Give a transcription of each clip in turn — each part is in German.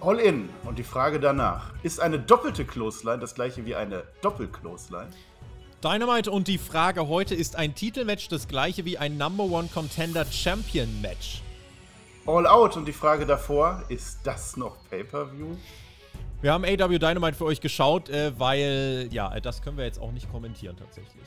All in. Und die Frage danach: Ist eine doppelte Clothesline das gleiche wie eine Doppel-Clothesline? Dynamite und die Frage heute: Ist ein Titelmatch das gleiche wie ein Number One Contender Champion Match? All out. Und die Frage davor: Ist das noch Pay-Per-View? Wir haben AW Dynamite für euch geschaut, äh, weil, ja, das können wir jetzt auch nicht kommentieren tatsächlich.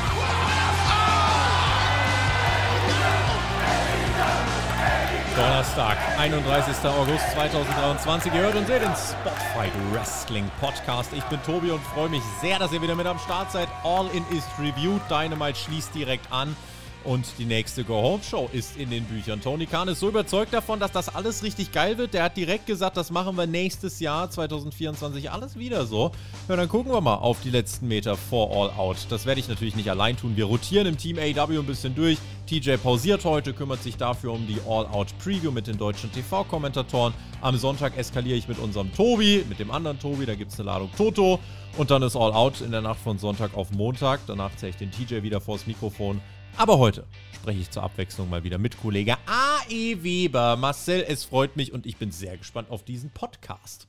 Donnerstag, 31. August 2023. Ihr hört und seht den Spotfight Wrestling Podcast. Ich bin Tobi und freue mich sehr, dass ihr wieder mit am Start seid. All in ist Review. Dynamite schließt direkt an. Und die nächste Go-Home-Show ist in den Büchern. Tony Khan ist so überzeugt davon, dass das alles richtig geil wird. Der hat direkt gesagt, das machen wir nächstes Jahr, 2024, alles wieder so. Ja, dann gucken wir mal auf die letzten Meter vor All Out. Das werde ich natürlich nicht allein tun. Wir rotieren im Team AW ein bisschen durch. TJ pausiert heute, kümmert sich dafür um die All Out Preview mit den deutschen TV-Kommentatoren. Am Sonntag eskaliere ich mit unserem Tobi, mit dem anderen Tobi. Da gibt es eine Ladung Toto. Und dann ist All Out in der Nacht von Sonntag auf Montag. Danach zähle ich den TJ wieder vors Mikrofon. Aber heute spreche ich zur Abwechslung mal wieder mit Kollege A.E. Weber. Marcel, es freut mich und ich bin sehr gespannt auf diesen Podcast.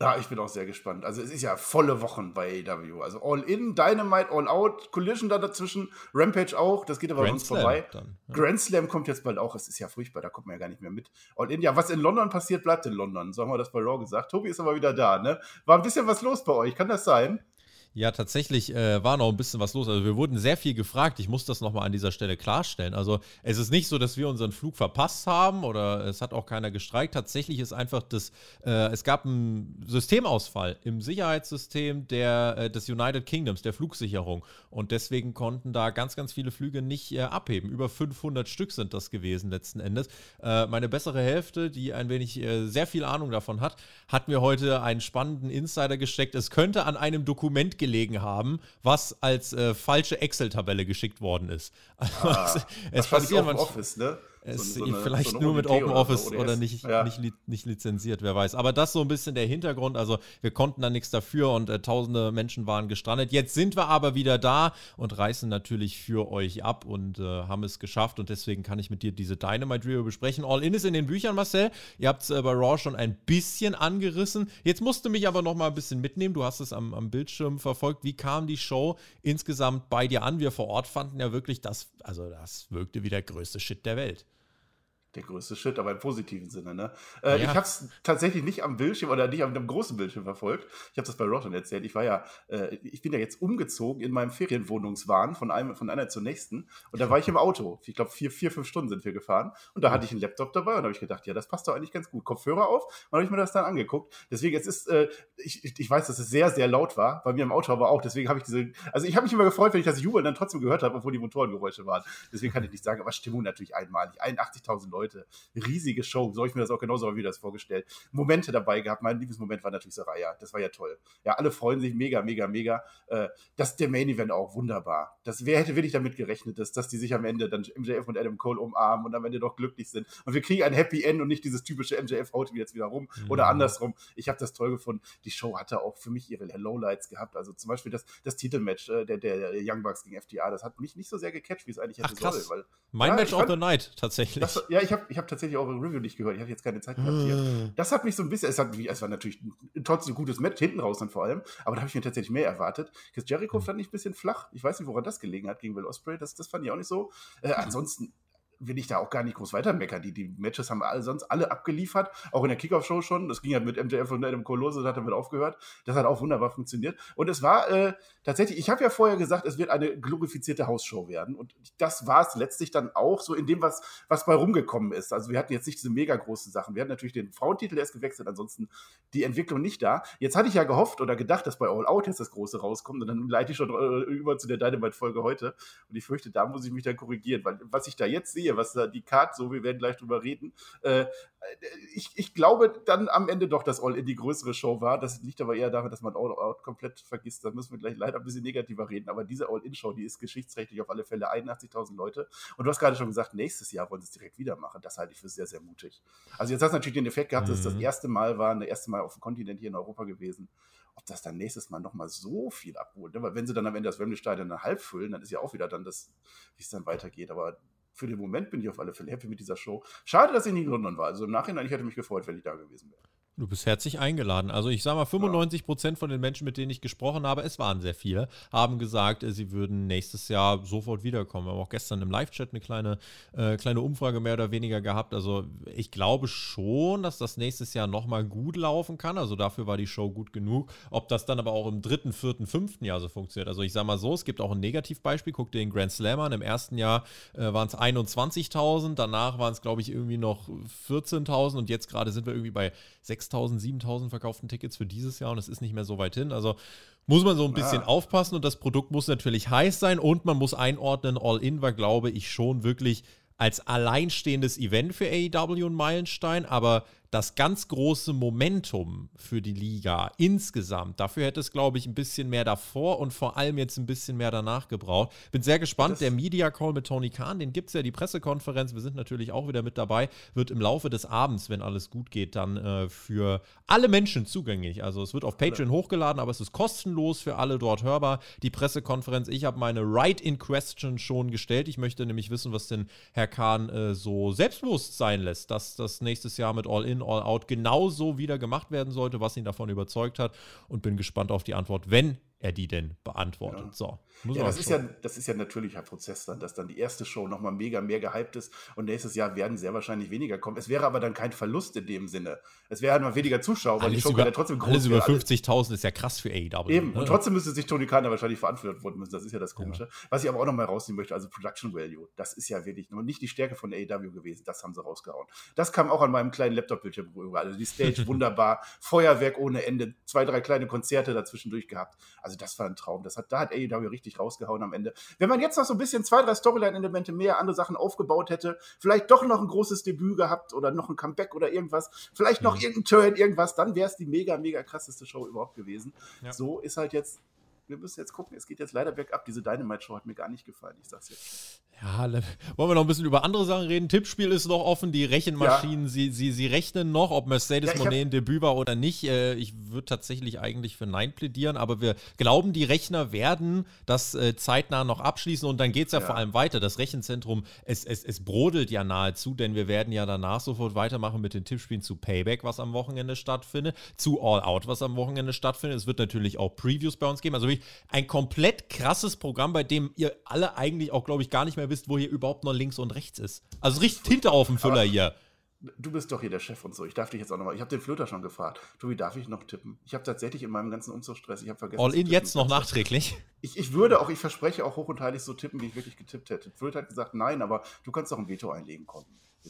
Ja, ich bin auch sehr gespannt. Also es ist ja volle Wochen bei AW. Also All In, Dynamite, All Out, Collision da dazwischen, Rampage auch, das geht aber Grand an uns Slam vorbei. Dann, ja. Grand Slam kommt jetzt bald auch, es ist ja furchtbar, da kommt man ja gar nicht mehr mit. All In, ja, was in London passiert, bleibt in London. So haben wir das bei Raw gesagt. Tobi ist aber wieder da, ne? War ein bisschen was los bei euch, kann das sein? Ja, tatsächlich äh, war noch ein bisschen was los. Also wir wurden sehr viel gefragt. Ich muss das nochmal an dieser Stelle klarstellen. Also es ist nicht so, dass wir unseren Flug verpasst haben oder es hat auch keiner gestreikt. Tatsächlich ist einfach das, äh, es gab einen Systemausfall im Sicherheitssystem der, äh, des United Kingdoms, der Flugsicherung. Und deswegen konnten da ganz, ganz viele Flüge nicht äh, abheben. Über 500 Stück sind das gewesen letzten Endes. Äh, meine bessere Hälfte, die ein wenig äh, sehr viel Ahnung davon hat, hat mir heute einen spannenden Insider gesteckt. Es könnte an einem Dokument gelegen haben, was als äh, falsche Excel-Tabelle geschickt worden ist. Also, ah, es passiert Office, ne? Es so, so eine, vielleicht so nur mit Open Office oder, oder nicht, ja. nicht, nicht, lizenziert, wer weiß. Aber das so ein bisschen der Hintergrund. Also wir konnten da nichts dafür und äh, tausende Menschen waren gestrandet. Jetzt sind wir aber wieder da und reißen natürlich für euch ab und äh, haben es geschafft. Und deswegen kann ich mit dir diese Dynamite Review besprechen. All in ist in den Büchern, Marcel. Ihr habt es äh, bei Raw schon ein bisschen angerissen. Jetzt musst du mich aber noch mal ein bisschen mitnehmen. Du hast es am, am Bildschirm verfolgt. Wie kam die Show insgesamt bei dir an? Wir vor Ort fanden ja wirklich, das, also das wirkte wie der größte Shit der Welt der größte Shit, aber im positiven Sinne. Ne? Äh, ja. Ich habe es tatsächlich nicht am Bildschirm oder nicht am, großen Bildschirm verfolgt. Ich habe das bei Rotten erzählt. Ich war ja, äh, ich bin ja jetzt umgezogen in meinem Ferienwohnungswahn von, einem, von einer zur nächsten. Und da war ich im Auto. Ich glaube, vier, vier, fünf Stunden sind wir gefahren. Und da hatte ich einen Laptop dabei und da habe ich gedacht, ja, das passt doch eigentlich ganz gut. Kopfhörer auf. Und habe ich mir das dann angeguckt. Deswegen, es ist, äh, ich, ich weiß, dass es sehr, sehr laut war. Bei mir im Auto aber auch. Deswegen habe ich diese, also ich habe mich immer gefreut, wenn ich das Jubeln dann trotzdem gehört habe, obwohl die Motorengeräusche waren. Deswegen kann ich nicht sagen, aber Stimmung natürlich einmalig. 81.000 Leute. Riesige Show. So habe ich mir das auch genauso wie das vorgestellt. Momente dabei gehabt. Mein Lieblingsmoment war natürlich Saraya. Das war ja toll. Ja, alle freuen sich mega, mega, mega. Äh, das der Main Event auch wunderbar. Das, wer hätte wirklich damit gerechnet, dass, dass die sich am Ende dann MJF und Adam Cole umarmen und am Ende doch glücklich sind. Und wir kriegen ein Happy End und nicht dieses typische MJF haut jetzt wieder rum mhm. oder andersrum. Ich habe das toll gefunden. Die Show hatte auch für mich ihre Lowlights gehabt. Also zum Beispiel das, das Titelmatch äh, der, der Young Bucks gegen FTA. Das hat mich nicht so sehr gecatcht, wie es eigentlich hätte Ach, sollen. mein ja, Match of the Night, tatsächlich. Das, ja, ich habe ich hab tatsächlich auch ein Review nicht gehört. Ich hatte jetzt keine Zeit gehabt hier. Ah. Das hat mich so ein bisschen, es, hat, es war natürlich trotzdem ein gutes Match, hinten raus dann vor allem, aber da habe ich mir tatsächlich mehr erwartet. Chris Jericho hm. fand ich ein bisschen flach. Ich weiß nicht, woran das gelegen hat gegen Will Ospreay. Das, das fand ich auch nicht so. Äh, ansonsten will ich da auch gar nicht groß weiter meckern. Die, die Matches haben alle, sonst alle abgeliefert, auch in der Kickoff-Show schon. Das ging ja mit MJF und Adam Colose, das hat damit aufgehört. Das hat auch wunderbar funktioniert. Und es war äh, tatsächlich, ich habe ja vorher gesagt, es wird eine glorifizierte Hausshow werden. Und das war es letztlich dann auch so in dem, was, was bei rumgekommen ist. Also wir hatten jetzt nicht diese mega großen Sachen. Wir hatten natürlich den Frauentitel erst gewechselt, ansonsten die Entwicklung nicht da. Jetzt hatte ich ja gehofft oder gedacht, dass bei All Out jetzt das Große rauskommt. Und dann leite ich schon äh, über zu der Dynamite-Folge heute. Und ich fürchte, da muss ich mich dann korrigieren, weil was ich da jetzt sehe, was da die Card so, wir werden gleich drüber reden, äh, ich, ich glaube dann am Ende doch, dass All-In die größere Show war. Das liegt aber eher daran, dass man All-Out komplett vergisst. Da müssen wir gleich leider ein bisschen negativer reden. Aber diese All-In-Show, die ist geschichtsrechtlich auf alle Fälle 81.000 Leute. Und du hast gerade schon gesagt, nächstes Jahr wollen sie es direkt wieder machen. Das halte ich für sehr, sehr mutig. Also jetzt hast du natürlich den Effekt gehabt, dass es das mhm. erste Mal war, das erste Mal auf dem Kontinent hier in Europa gewesen ob das dann nächstes Mal nochmal so viel abholt. Ne? Weil wenn sie dann am Ende das Wembley-Stadion halb füllen, dann ist ja auch wieder dann das, wie es dann weitergeht. Aber für den Moment bin ich auf alle Fälle happy mit dieser Show. Schade, dass ich nicht in London war. Also im Nachhinein, ich hätte mich gefreut, wenn ich da gewesen wäre. Du bist herzlich eingeladen. Also ich sage mal, 95 Prozent von den Menschen, mit denen ich gesprochen habe, es waren sehr viele, haben gesagt, äh, sie würden nächstes Jahr sofort wiederkommen. Wir haben auch gestern im Live-Chat eine kleine, äh, kleine Umfrage mehr oder weniger gehabt. Also ich glaube schon, dass das nächstes Jahr nochmal gut laufen kann. Also dafür war die Show gut genug. Ob das dann aber auch im dritten, vierten, fünften Jahr so funktioniert. Also ich sage mal so, es gibt auch ein Negativbeispiel. Guck dir den Grand Slam an. Im ersten Jahr äh, waren es 21.000, danach waren es, glaube ich, irgendwie noch 14.000 und jetzt gerade sind wir irgendwie bei 6.000, 7.000 verkauften Tickets für dieses Jahr und es ist nicht mehr so weit hin. Also muss man so ein bisschen ja. aufpassen und das Produkt muss natürlich heiß sein und man muss einordnen, All-In war, glaube ich, schon wirklich als alleinstehendes Event für AEW ein Meilenstein, aber das ganz große Momentum für die Liga insgesamt, dafür hätte es, glaube ich, ein bisschen mehr davor und vor allem jetzt ein bisschen mehr danach gebraucht. Bin sehr gespannt. Das der Media Call mit Tony Khan, den gibt es ja, die Pressekonferenz. Wir sind natürlich auch wieder mit dabei. Wird im Laufe des Abends, wenn alles gut geht, dann äh, für alle Menschen zugänglich. Also es wird auf Patreon hochgeladen, aber es ist kostenlos für alle dort hörbar. Die Pressekonferenz. Ich habe meine Right in Question schon gestellt. Ich möchte nämlich wissen, was denn Herr Kahn äh, so selbstbewusst sein lässt, dass das nächstes Jahr mit All In All Out genauso wieder gemacht werden sollte, was ihn davon überzeugt hat. Und bin gespannt auf die Antwort, wenn er die denn beantwortet. Ja. So. Ja, das ist ja, das ist ja ein natürlicher Prozess dann, dass dann die erste Show nochmal mega mehr gehypt ist und nächstes Jahr werden sehr wahrscheinlich weniger kommen. Es wäre aber dann kein Verlust in dem Sinne. Es wäre halt mal weniger Zuschauer, weil alles die Show über, ja trotzdem groß Alles über 50.000 ist ja krass für AEW. Eben, ne? und trotzdem müsste sich Tony Khan wahrscheinlich verantworten müssen. Das ist ja das Komische. Ja. Was ich aber auch nochmal rausnehmen möchte, also Production Value, das ist ja wirklich nur nicht die Stärke von AEW gewesen. Das haben sie rausgehauen. Das kam auch an meinem kleinen Laptop-Bildschirm rüber. Also die Stage wunderbar, Feuerwerk ohne Ende, zwei, drei kleine Konzerte dazwischendurch gehabt. Also das war ein Traum. Das hat, da hat AEW richtig rausgehauen am Ende. Wenn man jetzt noch so ein bisschen zwei, drei Storyline-Elemente mehr, andere Sachen aufgebaut hätte, vielleicht doch noch ein großes Debüt gehabt oder noch ein Comeback oder irgendwas, vielleicht noch mhm. irgendein Turn, irgendwas, dann wäre es die mega, mega krasseste Show überhaupt gewesen. Ja. So ist halt jetzt wir müssen jetzt gucken, es geht jetzt leider bergab. Diese Dynamite-Show hat mir gar nicht gefallen, ich sag's jetzt. Ja, wollen wir noch ein bisschen über andere Sachen reden? Tippspiel ist noch offen, die Rechenmaschinen, ja. sie, sie, sie rechnen noch, ob Mercedes ja, Monet ein Debüt war oder nicht. Äh, ich würde tatsächlich eigentlich für Nein plädieren, aber wir glauben, die Rechner werden das äh, zeitnah noch abschließen und dann geht es ja, ja, vor allem weiter. Das Rechenzentrum, es, es, es brodelt ja nahezu, denn wir werden ja danach sofort weitermachen mit den Tippspielen zu Payback, was am Wochenende stattfindet, zu All Out, was am Wochenende stattfindet. Es wird natürlich auch Previews bei uns geben. Also wirklich ein komplett krasses Programm, bei dem ihr alle eigentlich auch, glaube ich, gar nicht mehr wisst, wo hier überhaupt noch links und rechts ist. Also richtig Tinte auf dem Füller hier. Du bist doch hier der Chef und so. Ich darf dich jetzt auch nochmal. Ich habe den Flöter schon gefragt. Tobi, darf ich noch tippen? Ich habe tatsächlich in meinem ganzen Umzugsstress, ich habe vergessen. All in jetzt noch nachträglich? Ich, ich würde auch, ich verspreche auch hoch und heilig so tippen, wie ich wirklich getippt hätte. Flöter hat gesagt, nein, aber du kannst doch ein Veto einlegen, kommen.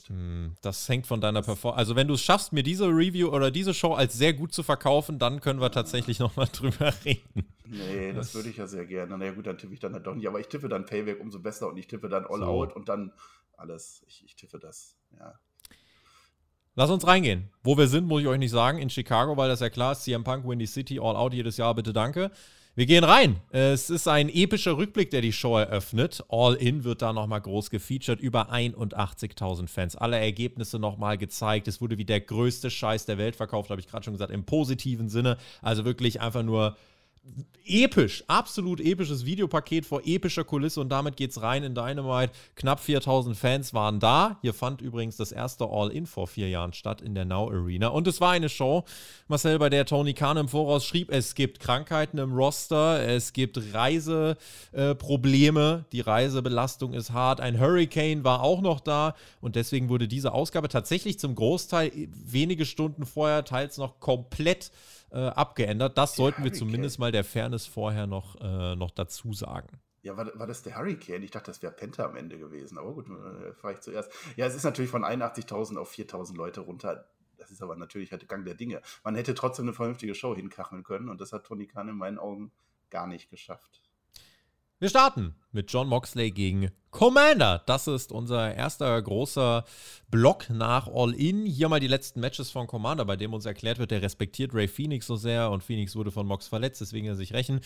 Hm, das hängt von deiner Performance. Also, wenn du es schaffst, mir diese Review oder diese Show als sehr gut zu verkaufen, dann können wir tatsächlich nochmal drüber reden. Nee, das, das würde ich ja sehr gerne. Na ja, gut, dann tippe ich dann halt doch nicht. Aber ich tippe dann Payback umso besser und ich tippe dann All so. Out und dann alles. Ich, ich tippe das, ja. Lass uns reingehen. Wo wir sind, muss ich euch nicht sagen. In Chicago, weil das ja klar ist. CM Punk, Windy City, All Out jedes Jahr, bitte danke. Wir gehen rein. Es ist ein epischer Rückblick, der die Show eröffnet. All In wird da nochmal groß gefeatured. Über 81.000 Fans. Alle Ergebnisse nochmal gezeigt. Es wurde wie der größte Scheiß der Welt verkauft, habe ich gerade schon gesagt, im positiven Sinne. Also wirklich einfach nur episch, absolut episches Videopaket vor epischer Kulisse und damit geht's rein in Dynamite. Knapp 4000 Fans waren da. Hier fand übrigens das erste All-In vor vier Jahren statt in der Now Arena und es war eine Show, Marcel, bei der Tony Khan im Voraus schrieb, es gibt Krankheiten im Roster, es gibt Reiseprobleme, äh, die Reisebelastung ist hart, ein Hurricane war auch noch da und deswegen wurde diese Ausgabe tatsächlich zum Großteil wenige Stunden vorher teils noch komplett äh, abgeändert. Das sollten wir zumindest mal der Fairness vorher noch, äh, noch dazu sagen. Ja, war, war das der Hurricane? Ich dachte, das wäre Penta am Ende gewesen. Aber gut, äh, fahre ich zuerst. Ja, es ist natürlich von 81.000 auf 4.000 Leute runter. Das ist aber natürlich halt Gang der Dinge. Man hätte trotzdem eine vernünftige Show hinkacheln können und das hat Tony Khan in meinen Augen gar nicht geschafft. Wir starten mit John Moxley gegen Commander. Das ist unser erster großer Block nach All In. Hier mal die letzten Matches von Commander, bei dem uns erklärt wird, der respektiert Ray Phoenix so sehr und Phoenix wurde von Mox verletzt, deswegen er sich rächen.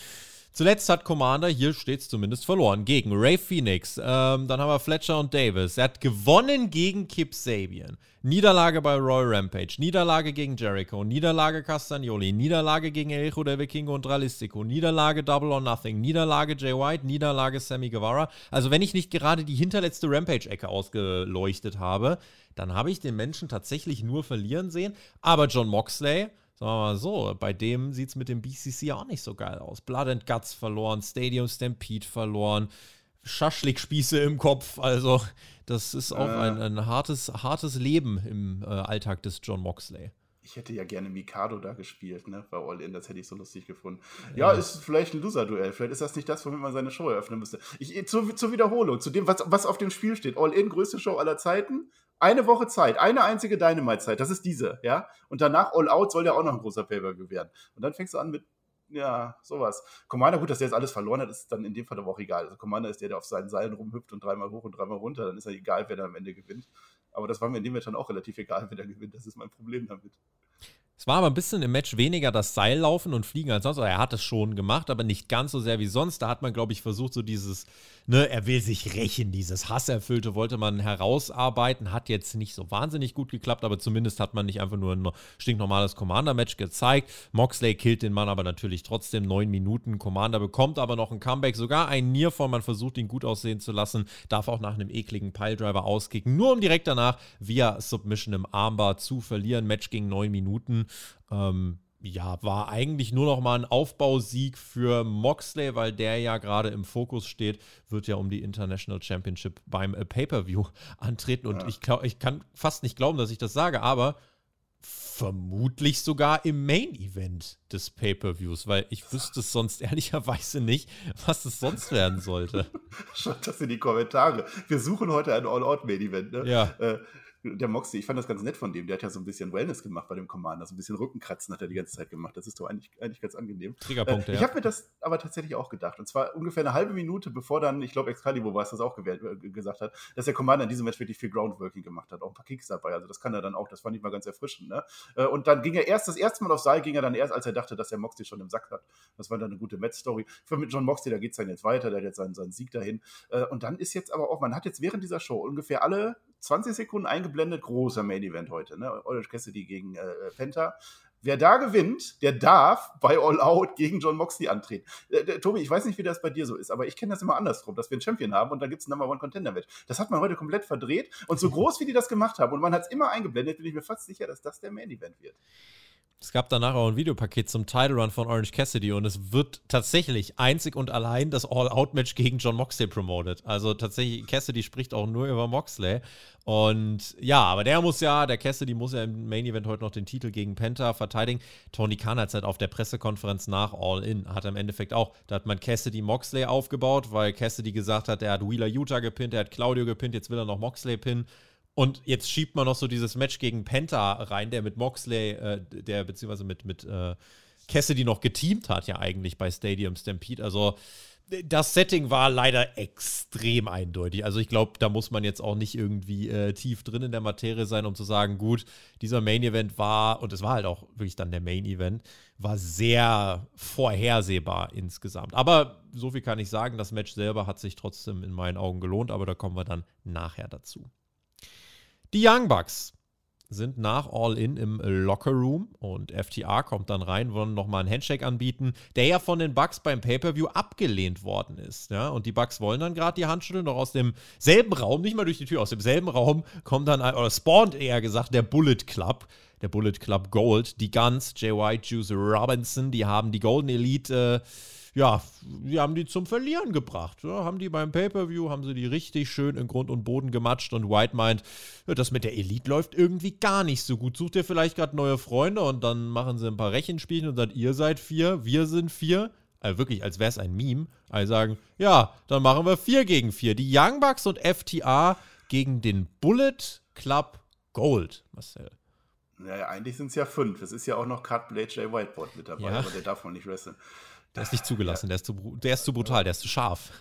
Zuletzt hat Commander, hier steht es zumindest, verloren gegen Ray Phoenix. Ähm, dann haben wir Fletcher und Davis. Er hat gewonnen gegen Kip Sabian. Niederlage bei Royal Rampage. Niederlage gegen Jericho. Niederlage Castagnoli. Niederlage gegen El Hijo del Vikingo und Dralistico. Niederlage Double or Nothing. Niederlage Jay White. Niederlage Sammy Guevara. Also wenn ich nicht gerade die hinterletzte Rampage-Ecke ausgeleuchtet habe, dann habe ich den Menschen tatsächlich nur verlieren sehen. Aber John Moxley Sagen wir mal so, bei dem sieht es mit dem BCC auch nicht so geil aus. Blood and Guts verloren, Stadium Stampede verloren, Schaschlik-Spieße im Kopf. Also, das ist auch äh, ein, ein, hartes, hartes Leben im äh, Alltag des John Moxley. Ich hätte ja gerne Mikado da gespielt, ne? Bei All In, das hätte ich so lustig gefunden. Ja, ja ist vielleicht ein Loser-Duell. Vielleicht ist das nicht das, womit man seine Show eröffnen müsste. Ich, zur, zur Wiederholung, zu dem, was, was auf dem Spiel steht. All In, größte Show aller Zeiten eine Woche Zeit, eine einzige Dynamite-Zeit, das ist diese, ja. Und danach All Out soll ja auch noch ein großer Paper gewähren. Und dann fängst du an mit, ja, sowas. Commander, gut, dass der jetzt alles verloren hat, ist dann in dem Fall aber auch egal. Also Commander ist der, der auf seinen Seilen rumhüpft und dreimal hoch und dreimal runter, dann ist ja egal, wer da am Ende gewinnt. Aber das war mir in dem Match dann auch relativ egal, wer da gewinnt. Das ist mein Problem damit. Es war aber ein bisschen im Match weniger das Seillaufen und Fliegen als sonst. Er hat es schon gemacht, aber nicht ganz so sehr wie sonst. Da hat man, glaube ich, versucht, so dieses, ne, er will sich rächen, dieses Hasserfüllte wollte man herausarbeiten. Hat jetzt nicht so wahnsinnig gut geklappt, aber zumindest hat man nicht einfach nur ein stinknormales Commander-Match gezeigt. Moxley killt den Mann aber natürlich trotzdem. Neun Minuten. Commander bekommt aber noch ein Comeback, sogar ein Nearfall. Man versucht ihn gut aussehen zu lassen. Darf auch nach einem ekligen Piledriver auskicken, nur um direkt danach via Submission im Armbar zu verlieren. Match ging neun Minuten. Ähm, ja, war eigentlich nur noch mal ein Aufbausieg für Moxley, weil der ja gerade im Fokus steht, wird ja um die International Championship beim äh, Pay-Per-View antreten. Und ja. ich, ich kann fast nicht glauben, dass ich das sage, aber vermutlich sogar im Main-Event des Pay-Per-Views, weil ich wüsste es sonst ehrlicherweise nicht, was es sonst werden sollte. Schreibt das in die Kommentare. Wir suchen heute ein All-Out-Main-Event. Ne? Ja. Äh, der Moxie, ich fand das ganz nett von dem. Der hat ja so ein bisschen Wellness gemacht bei dem Commander. So ein bisschen Rückenkratzen hat er die ganze Zeit gemacht. Das ist doch eigentlich, eigentlich ganz angenehm. Triggerpunkte, äh, Ich habe mir das aber tatsächlich auch gedacht. Und zwar ungefähr eine halbe Minute, bevor dann, ich glaube, Excalibur war es, das auch gewählt, äh, gesagt hat, dass der Commander in diesem Match wirklich viel Groundworking gemacht hat. Auch ein paar Kicks dabei. Also das kann er dann auch. Das fand ich mal ganz erfrischend. Ne? Äh, und dann ging er erst, das erste Mal auf Seil ging er dann erst, als er dachte, dass der Moxie schon im Sack hat. Das war dann eine gute Match-Story. Für mit John Moxie, da geht es dann jetzt weiter. Der hat jetzt seinen, seinen Sieg dahin. Äh, und dann ist jetzt aber auch, man hat jetzt während dieser Show ungefähr alle 20 Sekunden eingeblendet, großer Main Event heute, ne? Orange Cassidy gegen äh, äh, Penta. Wer da gewinnt, der darf bei All Out gegen John Moxley antreten. Äh, Tobi, ich weiß nicht, wie das bei dir so ist, aber ich kenne das immer andersrum, dass wir einen Champion haben und dann gibt es ein Number One Contender Match. Das hat man heute komplett verdreht und so groß, wie die das gemacht haben und man hat es immer eingeblendet, bin ich mir fast sicher, dass das der Main Event wird. Es gab danach auch ein Videopaket zum Title Run von Orange Cassidy und es wird tatsächlich einzig und allein das All-Out-Match gegen John Moxley promoted. Also tatsächlich, Cassidy spricht auch nur über Moxley. Und ja, aber der muss ja, der Cassidy muss ja im Main Event heute noch den Titel gegen Penta verteidigen. Tony Khan hat es halt auf der Pressekonferenz nach All In, hat im Endeffekt auch, da hat man Cassidy Moxley aufgebaut, weil Cassidy gesagt hat, er hat Wheeler Utah gepinnt, er hat Claudio gepinnt, jetzt will er noch Moxley pinnen. Und jetzt schiebt man noch so dieses Match gegen Penta rein, der mit Moxley, äh, der beziehungsweise mit, mit äh, Cassidy noch geteamt hat, ja eigentlich bei Stadium Stampede. Also das Setting war leider extrem eindeutig. Also ich glaube, da muss man jetzt auch nicht irgendwie äh, tief drin in der Materie sein, um zu sagen, gut, dieser Main Event war, und es war halt auch wirklich dann der Main Event, war sehr vorhersehbar insgesamt. Aber so viel kann ich sagen, das Match selber hat sich trotzdem in meinen Augen gelohnt, aber da kommen wir dann nachher dazu. Die Young Bucks sind nach All In im Locker Room und FTR kommt dann rein, wollen nochmal einen Handshake anbieten, der ja von den Bucks beim Pay-Per-View abgelehnt worden ist. Ja? Und die Bucks wollen dann gerade die Hand schütteln, doch aus demselben Raum, nicht mal durch die Tür, aus demselben Raum kommt dann, oder spawnt eher gesagt, der Bullet Club. Der Bullet Club Gold, die Guns, White, Juice Robinson, die haben die Golden Elite. Äh, ja, die haben die zum Verlieren gebracht. Ja, haben die beim Pay-Per-View, haben sie die richtig schön in Grund und Boden gematscht und White meint, ja, das mit der Elite läuft irgendwie gar nicht so gut. Sucht ihr vielleicht gerade neue Freunde und dann machen sie ein paar Rechenspiele und dann ihr seid vier, wir sind vier. Also wirklich, als wäre es ein Meme. Also sagen, ja, dann machen wir vier gegen vier. Die Young Bucks und FTA gegen den Bullet Club Gold, Marcel. Naja, eigentlich sind es ja fünf. Es ist ja auch noch Cut Blade J. Whiteboard mit dabei, ja. aber der darf wohl nicht wresteln. Der ist nicht zugelassen, ja. der, ist zu, der ist zu brutal, der ist zu scharf.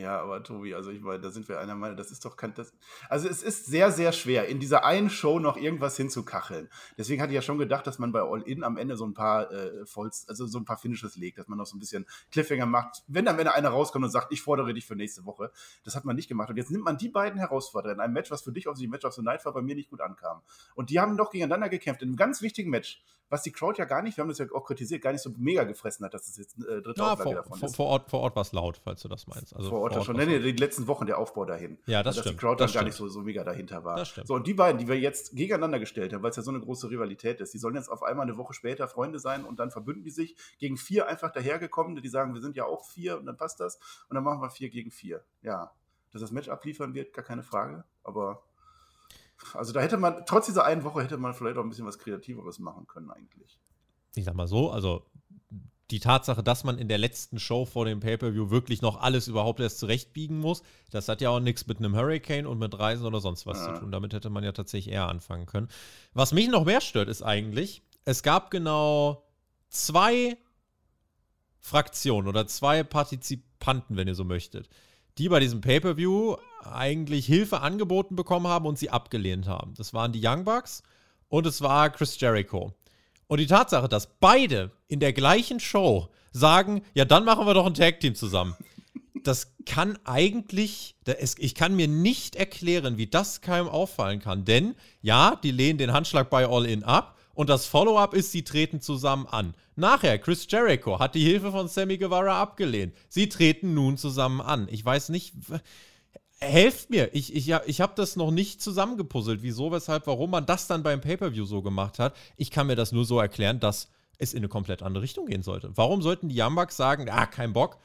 Ja, aber Tobi, also ich meine, da sind wir einer Meinung, das ist doch kein. Das, also es ist sehr, sehr schwer, in dieser einen Show noch irgendwas hinzukacheln. Deswegen hatte ich ja schon gedacht, dass man bei All In am Ende so ein paar äh, Volls, also so ein paar Finishes legt, dass man noch so ein bisschen Cliffhanger macht, wenn am Ende einer rauskommt und sagt, ich fordere dich für nächste Woche. Das hat man nicht gemacht. Und jetzt nimmt man die beiden Herausforderer in einem Match, was für dich offensichtlich Match of the Night war, bei mir nicht gut ankam. Und die haben doch gegeneinander gekämpft, in einem ganz wichtigen Match was die Crowd ja gar nicht, wir haben das ja auch kritisiert, gar nicht so mega gefressen hat, dass das jetzt äh, dritte ja, Auflage vor, davon vor, ist. Vor Ort, vor Ort war es laut, falls du das meinst. Also vor Ort, vor Ort schon. Nee, nee, die letzten Wochen der Aufbau dahin. Ja, das dass stimmt. die Crowd dann gar nicht so, so mega dahinter war. Das stimmt. So, und die beiden, die wir jetzt gegeneinander gestellt haben, weil es ja so eine große Rivalität ist, die sollen jetzt auf einmal eine Woche später Freunde sein und dann verbünden die sich gegen vier einfach dahergekommene, die sagen, wir sind ja auch vier und dann passt das. Und dann machen wir vier gegen vier. Ja. Dass das Match abliefern wird, gar keine Frage. Aber also da hätte man, trotz dieser einen Woche hätte man vielleicht auch ein bisschen was Kreativeres machen können eigentlich ich sag mal so, also die Tatsache, dass man in der letzten Show vor dem Pay-Per-View wirklich noch alles überhaupt erst zurechtbiegen muss, das hat ja auch nichts mit einem Hurricane und mit Reisen oder sonst was ja. zu tun. Damit hätte man ja tatsächlich eher anfangen können. Was mich noch mehr stört, ist eigentlich, es gab genau zwei Fraktionen oder zwei Partizipanten, wenn ihr so möchtet, die bei diesem Pay-Per-View eigentlich Hilfe angeboten bekommen haben und sie abgelehnt haben. Das waren die Young Bucks und es war Chris Jericho. Und die Tatsache, dass beide in der gleichen Show sagen, ja, dann machen wir doch ein Tag-Team zusammen. Das kann eigentlich, ich kann mir nicht erklären, wie das keinem auffallen kann. Denn ja, die lehnen den Handschlag bei All In ab und das Follow-up ist, sie treten zusammen an. Nachher, Chris Jericho hat die Hilfe von Sammy Guevara abgelehnt. Sie treten nun zusammen an. Ich weiß nicht, helft mir. Ich, ich, ja, ich habe das noch nicht zusammengepuzzelt. Wieso, weshalb, warum man das dann beim Pay-Per-View so gemacht hat. Ich kann mir das nur so erklären, dass es in eine komplett andere Richtung gehen sollte. Warum sollten die Yambaks sagen, ah, kein Bock,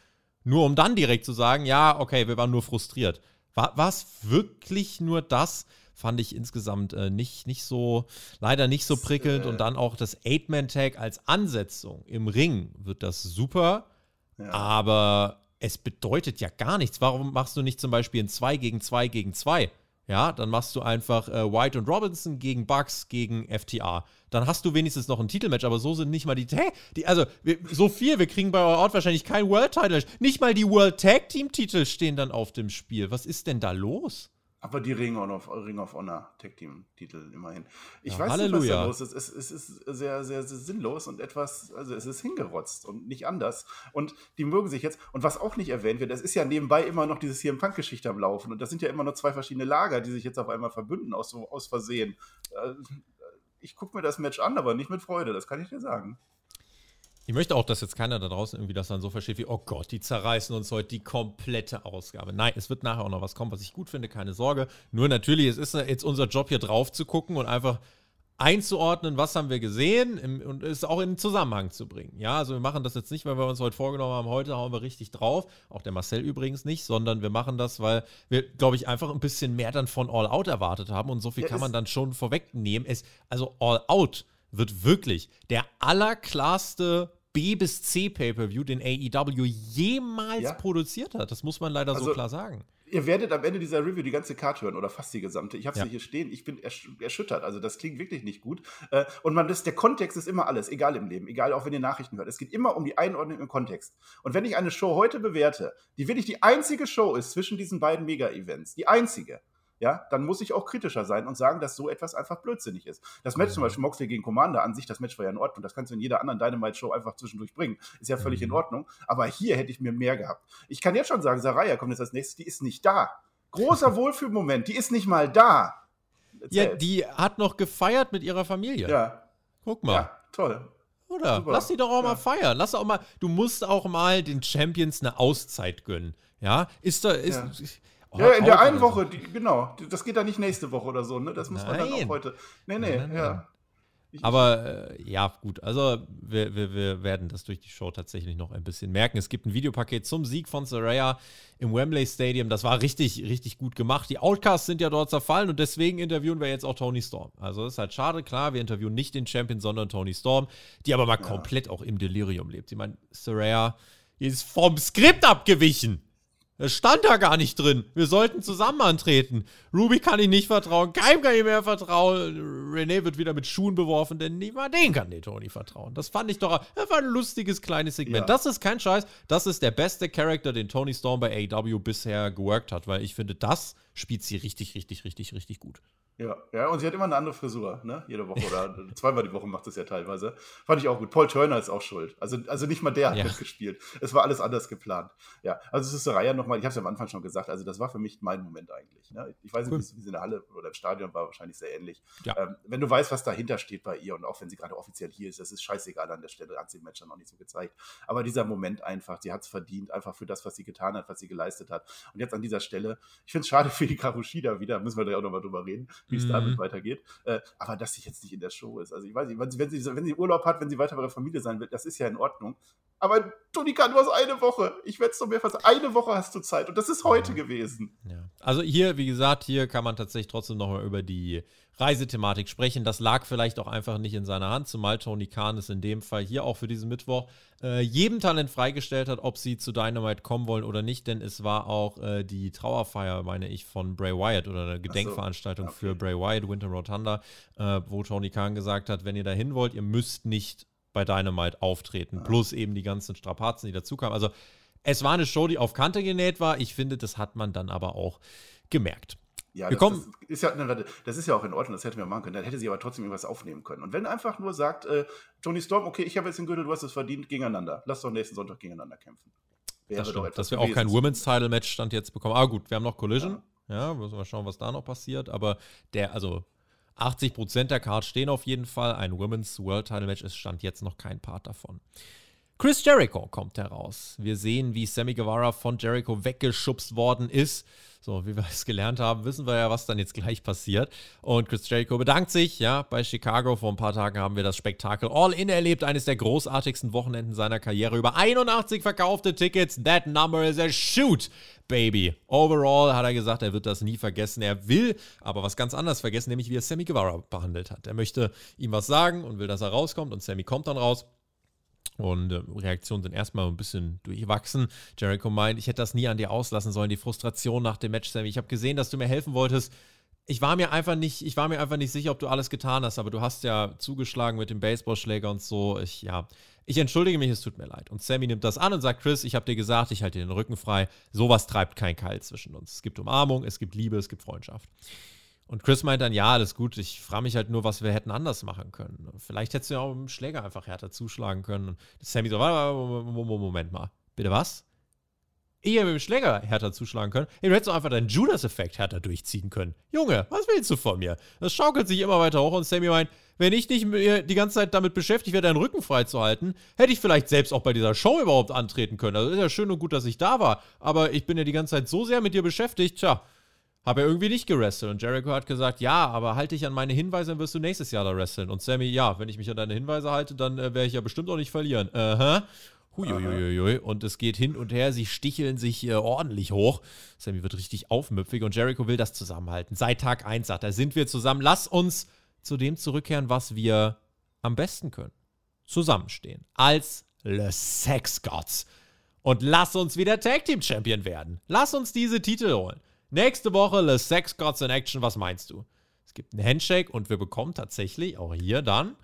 nur um dann direkt zu sagen, ja, okay, wir waren nur frustriert. War es wirklich nur das? Fand ich insgesamt äh, nicht, nicht so, leider nicht so prickelnd. Und dann auch das Eight-Man-Tag als Ansetzung im Ring wird das super. Ja. Aber es bedeutet ja gar nichts. Warum machst du nicht zum Beispiel ein 2 gegen 2 gegen 2? Ja, dann machst du einfach äh, White und Robinson gegen Bucks gegen FTA. Dann hast du wenigstens noch ein Titelmatch, aber so sind nicht mal die, Tag. die also wir, so viel, wir kriegen bei euer Ort wahrscheinlich kein World Title. Nicht mal die World Tag Team Titel stehen dann auf dem Spiel. Was ist denn da los? Aber die Ring of, Ring of Honor Tag Team Titel immerhin. Ich ja, weiß Halleluja. nicht, was da los ist. Es, es, ist sehr, sehr, sehr sinnlos und etwas, also es ist hingerotzt und nicht anders. Und die mögen sich jetzt, und was auch nicht erwähnt wird, es ist ja nebenbei immer noch dieses hier im Punk-Geschichte am Laufen. Und das sind ja immer noch zwei verschiedene Lager, die sich jetzt auf einmal verbünden, aus, so, aus Versehen. Äh, ich gucke mir das Match an, aber nicht mit Freude, das kann ich dir sagen. Ich möchte auch, dass jetzt keiner da draußen irgendwie das dann so versteht wie, oh Gott, die zerreißen uns heute die komplette Ausgabe. Nein, es wird nachher auch noch was kommen, was ich gut finde, keine Sorge. Nur natürlich, es ist jetzt unser Job, hier drauf zu gucken und einfach einzuordnen, was haben wir gesehen im, und es auch in den Zusammenhang zu bringen. Ja, also wir machen das jetzt nicht, weil wir uns heute vorgenommen haben, heute hauen wir richtig drauf, auch der Marcel übrigens nicht, sondern wir machen das, weil wir, glaube ich, einfach ein bisschen mehr dann von All Out erwartet haben und so viel ja, kann man dann schon vorwegnehmen. Es, also All Out wird wirklich der allerklarste B bis C Pay-per-View, den AEW jemals ja. produziert hat. Das muss man leider also, so klar sagen. Ihr werdet am Ende dieser Review die ganze Card hören oder fast die gesamte. Ich habe sie ja. hier stehen. Ich bin ersch erschüttert. Also das klingt wirklich nicht gut. Äh, und man das, der Kontext ist immer alles, egal im Leben, egal auch wenn ihr Nachrichten hört. Es geht immer um die Einordnung im Kontext. Und wenn ich eine Show heute bewerte, die wirklich die einzige Show ist zwischen diesen beiden Mega-Events, die einzige, ja, dann muss ich auch kritischer sein und sagen, dass so etwas einfach blödsinnig ist. Das Match mhm. zum Beispiel Moxley gegen Commander an sich, das Match war ja in Ordnung, das kannst du in jeder anderen Dynamite-Show einfach zwischendurch bringen. Ist ja völlig mhm. in Ordnung. Aber hier hätte ich mir mehr gehabt. Ich kann jetzt schon sagen, Saraya kommt jetzt als nächstes, die ist nicht da. Großer Wohlfühlmoment, die ist nicht mal da. Erzähl. Ja, die hat noch gefeiert mit ihrer Familie. Ja. Guck mal. Ja, toll. Oder? Super. Lass die doch auch ja. mal feiern. Lass auch mal, du musst auch mal den Champions eine Auszeit gönnen. Ja, ist da, ist, ja. Ja, in der einen Woche, die, genau. Das geht dann nicht nächste Woche oder so, ne? Das muss nein. man dann auch heute. Nee, nee, nein, nein, ja. Aber äh, ja, gut, also wir, wir, wir, werden das durch die Show tatsächlich noch ein bisschen merken. Es gibt ein Videopaket zum Sieg von Saraya im Wembley Stadium. Das war richtig, richtig gut gemacht. Die Outcasts sind ja dort zerfallen und deswegen interviewen wir jetzt auch Tony Storm. Also das ist halt schade, klar, wir interviewen nicht den Champion, sondern Tony Storm, die aber mal ja. komplett auch im Delirium lebt. Ich meine, Saraya ist vom Skript abgewichen. Es stand da gar nicht drin. Wir sollten zusammen antreten. Ruby kann ihm nicht vertrauen, keinem kann ihm mehr vertrauen. René wird wieder mit Schuhen beworfen, denn niemand den kann den Tony vertrauen. Das fand ich doch, das war ein lustiges kleines Segment. Ja. Das ist kein Scheiß. Das ist der beste Charakter, den Tony Storm bei AEW bisher geworkt hat, weil ich finde, das spielt sie richtig, richtig, richtig, richtig gut. Ja, ja, und sie hat immer eine andere Frisur, ne? Jede Woche oder zweimal die Woche macht es ja teilweise. Fand ich auch gut. Paul Turner ist auch schuld. Also, also nicht mal der hat ja. mitgespielt. Es war alles anders geplant. Ja, also es ist eine Reihe nochmal, ich habe es ja am Anfang schon gesagt, also das war für mich mein Moment eigentlich. Ne? Ich weiß nicht, cool. wie es in der Halle oder im Stadion war, wahrscheinlich sehr ähnlich. Ja. Ähm, wenn du weißt, was dahinter steht bei ihr und auch wenn sie gerade offiziell hier ist, das ist scheißegal an der Stelle, hat sie im Match dann noch nicht so gezeigt. Aber dieser Moment einfach, sie hat es verdient, einfach für das, was sie getan hat, was sie geleistet hat. Und jetzt an dieser Stelle, ich finde es schade für die Karushida wieder, müssen wir da auch nochmal drüber reden, wie es mhm. damit weitergeht. Äh, aber dass sie jetzt nicht in der Show ist. Also ich weiß nicht, wenn sie, wenn sie, wenn sie Urlaub hat, wenn sie weiter bei der Familie sein will, das ist ja in Ordnung. Aber Tonika, du hast eine Woche. Ich werde es noch mehrfach sagen. Eine Woche hast du Zeit. Und das ist heute ja. gewesen. Ja. Also hier, wie gesagt, hier kann man tatsächlich trotzdem noch mal über die Reisethematik sprechen. Das lag vielleicht auch einfach nicht in seiner Hand, zumal Tony Khan es in dem Fall hier auch für diesen Mittwoch äh, jedem Talent freigestellt hat, ob sie zu Dynamite kommen wollen oder nicht, denn es war auch äh, die Trauerfeier, meine ich, von Bray Wyatt oder eine Gedenkveranstaltung so. okay. für Bray Wyatt, Winter Rotunda, äh, wo Tony Khan gesagt hat, wenn ihr dahin wollt, ihr müsst nicht bei Dynamite auftreten, ja. plus eben die ganzen Strapazen, die dazukamen. Also es war eine Show, die auf Kante genäht war. Ich finde, das hat man dann aber auch gemerkt. Ja, das, das, ist ja, das ist ja auch in Ordnung, das hätten wir machen können. Dann hätte sie aber trotzdem irgendwas aufnehmen können. Und wenn einfach nur sagt, äh, Tony Storm, okay, ich habe jetzt den Gürtel, du hast es verdient, gegeneinander. Lass doch nächsten Sonntag gegeneinander kämpfen. Wäre das stimmt, dass wir auch kein Women's Title Match Stand jetzt bekommen. Ah, gut, wir haben noch Collision. Ja. ja, müssen wir schauen, was da noch passiert. Aber der, also 80% der Cards stehen auf jeden Fall. Ein Women's World Title Match ist Stand jetzt noch kein Part davon. Chris Jericho kommt heraus. Wir sehen, wie Sammy Guevara von Jericho weggeschubst worden ist. So, wie wir es gelernt haben, wissen wir ja, was dann jetzt gleich passiert. Und Chris Jericho bedankt sich, ja, bei Chicago. Vor ein paar Tagen haben wir das Spektakel All-In erlebt, eines der großartigsten Wochenenden seiner Karriere. Über 81 verkaufte Tickets. That number is a shoot, baby. Overall hat er gesagt, er wird das nie vergessen. Er will aber was ganz anderes vergessen, nämlich wie er Sammy Guevara behandelt hat. Er möchte ihm was sagen und will, dass er rauskommt. Und Sammy kommt dann raus. Und äh, Reaktionen sind erstmal ein bisschen durchwachsen. Jericho meint, ich hätte das nie an dir auslassen sollen, die Frustration nach dem Match, Sammy. Ich habe gesehen, dass du mir helfen wolltest. Ich war mir einfach nicht, ich war mir einfach nicht sicher, ob du alles getan hast, aber du hast ja zugeschlagen mit dem Baseballschläger und so. Ich, ja, ich entschuldige mich, es tut mir leid. Und Sammy nimmt das an und sagt, Chris, ich habe dir gesagt, ich halte dir den Rücken frei. Sowas treibt kein Keil zwischen uns. Es gibt Umarmung, es gibt Liebe, es gibt Freundschaft. Und Chris meint dann, ja, alles gut, ich frage mich halt nur, was wir hätten anders machen können. Vielleicht hättest du ja auch mit dem Schläger einfach härter zuschlagen können. Und Sammy so, Moment mal, bitte was? Ich hätte mit dem Schläger härter zuschlagen können. Hey, du hättest doch einfach deinen Judas-Effekt härter durchziehen können. Junge, was willst du von mir? Das schaukelt sich immer weiter hoch und Sammy meint, wenn ich nicht die ganze Zeit damit beschäftigt wäre, deinen Rücken freizuhalten, hätte ich vielleicht selbst auch bei dieser Show überhaupt antreten können. Also ist ja schön und gut, dass ich da war, aber ich bin ja die ganze Zeit so sehr mit dir beschäftigt, tja, habe er irgendwie nicht gerestelt. Und Jericho hat gesagt, ja, aber halte dich an meine Hinweise, dann wirst du nächstes Jahr da wresteln. Und Sammy, ja, wenn ich mich an deine Hinweise halte, dann äh, werde ich ja bestimmt auch nicht verlieren. Aha. Uh Huiuiuiui. Und es geht hin und her, sie sticheln sich äh, ordentlich hoch. Sammy wird richtig aufmüpfig und Jericho will das zusammenhalten. Seit Tag 1 sagt er, sind wir zusammen. Lass uns zu dem zurückkehren, was wir am besten können. Zusammenstehen. Als Le Sex Gods. Und lass uns wieder Tag Team Champion werden. Lass uns diese Titel holen. Nächste Woche The Sex Gods in Action. Was meinst du? Es gibt einen Handshake und wir bekommen tatsächlich auch hier dann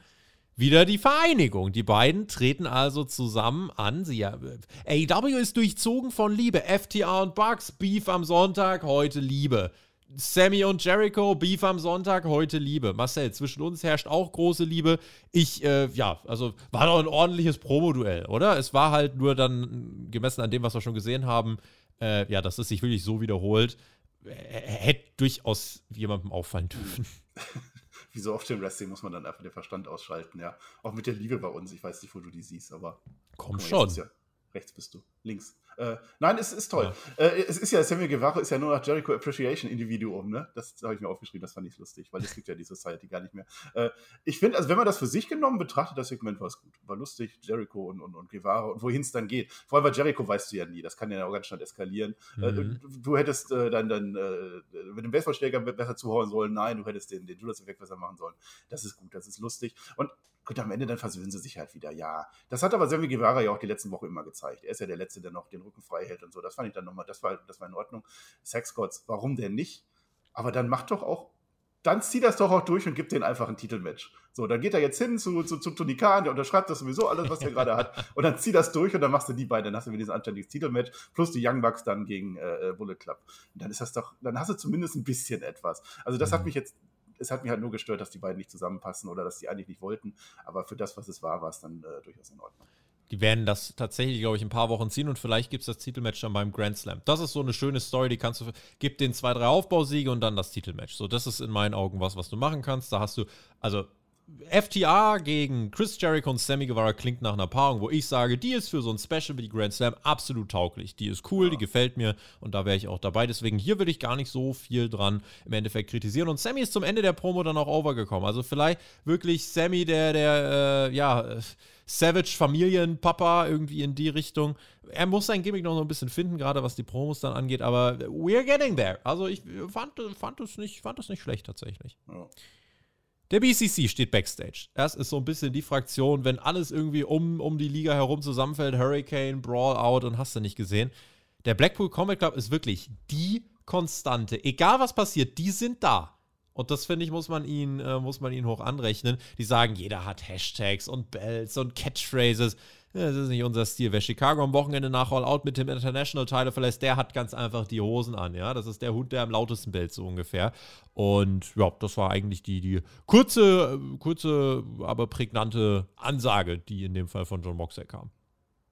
wieder die Vereinigung. Die beiden treten also zusammen an. Sie, ja, AEW ist durchzogen von Liebe. FTR und Bugs, Beef am Sonntag, heute Liebe. Sammy und Jericho, Beef am Sonntag, heute Liebe. Marcel, zwischen uns herrscht auch große Liebe. Ich, äh, ja, also war doch ein ordentliches Promoduell, oder? Es war halt nur dann, gemessen an dem, was wir schon gesehen haben, äh, ja, dass es sich wirklich so wiederholt hätte durchaus jemandem auffallen dürfen. Wie so oft im Wrestling muss man dann einfach den Verstand ausschalten, ja. Auch mit der Liebe bei uns. Ich weiß nicht, wo du die siehst, aber. Komm schon. Ja, rechts bist du. Links. Äh, nein, es ist toll. Ja. Äh, es ist ja, Samuel Guevara ist ja nur nach Jericho Appreciation Individuum, ne? Das habe ich mir aufgeschrieben, das fand ich lustig, weil es gibt ja die Society gar nicht mehr. Äh, ich finde, also wenn man das für sich genommen betrachtet, das Segment war es gut. War lustig, Jericho und, und, und Guevara und wohin es dann geht. Vor allem bei Jericho weißt du ja nie, das kann ja auch ganz schnell eskalieren. Äh, mhm. du, du, hättest äh, dann, dann äh, mit dem Baseballschläger besser zuhauen sollen, nein, du hättest den, den Judas-Effekt besser machen sollen. Das ist gut, das ist lustig. Und Gut, am Ende dann versöhnen sie sich halt wieder. Ja, das hat aber Sammy Guevara ja auch die letzten Wochen immer gezeigt. Er ist ja der Sätze der noch den Rücken frei hält und so. Das fand ich dann nochmal, das war, das war in Ordnung. Sex Gods, warum denn nicht? Aber dann macht doch auch dann zieh das doch auch durch und gib den einfach ein Titelmatch. So, dann geht er jetzt hin zu, zu, zu Tony Khan, der unterschreibt das sowieso alles, was er gerade hat. Und dann zieh das durch und dann machst du die beiden, dann hast du wieder dieses anständiges Titelmatch, plus die Young Bucks dann gegen äh, äh, Bullet Club. Und dann ist das doch, dann hast du zumindest ein bisschen etwas. Also das mhm. hat mich jetzt, es hat mich halt nur gestört, dass die beiden nicht zusammenpassen oder dass die eigentlich nicht wollten. Aber für das, was es war, war es dann äh, durchaus in Ordnung. Die werden das tatsächlich, glaube ich, ein paar Wochen ziehen und vielleicht gibt es das Titelmatch dann beim Grand Slam. Das ist so eine schöne Story, die kannst du, gib den zwei, drei Aufbausiege und dann das Titelmatch. So, das ist in meinen Augen was, was du machen kannst. Da hast du, also FTA gegen Chris Jericho und Sammy Guevara klingt nach einer Paarung, wo ich sage, die ist für so ein Special wie die Grand Slam absolut tauglich. Die ist cool, ja. die gefällt mir und da wäre ich auch dabei. Deswegen hier würde ich gar nicht so viel dran im Endeffekt kritisieren. Und Sammy ist zum Ende der Promo dann auch overgekommen. Also vielleicht wirklich Sammy, der, der, äh, ja, Savage Familienpapa irgendwie in die Richtung. Er muss sein Gimmick noch so ein bisschen finden, gerade was die Promos dann angeht, aber we're getting there. Also ich fand, fand, es, nicht, fand es nicht schlecht tatsächlich. Ja. Der BCC steht backstage. Das ist so ein bisschen die Fraktion, wenn alles irgendwie um, um die Liga herum zusammenfällt, Hurricane, Brawl Out und hast du nicht gesehen. Der Blackpool Comic Club ist wirklich die Konstante. Egal was passiert, die sind da. Und das finde ich, muss man ihnen, äh, muss man ihnen hoch anrechnen. Die sagen, jeder hat Hashtags und Bells und Catchphrases. Das ist nicht unser Stil. Wer Chicago am Wochenende nach All Out mit dem International Title verlässt, der hat ganz einfach die Hosen an, ja. Das ist der Hund, der am lautesten bellt, so ungefähr. Und ja, das war eigentlich die, die kurze, kurze, aber prägnante Ansage, die in dem Fall von John Moxley kam.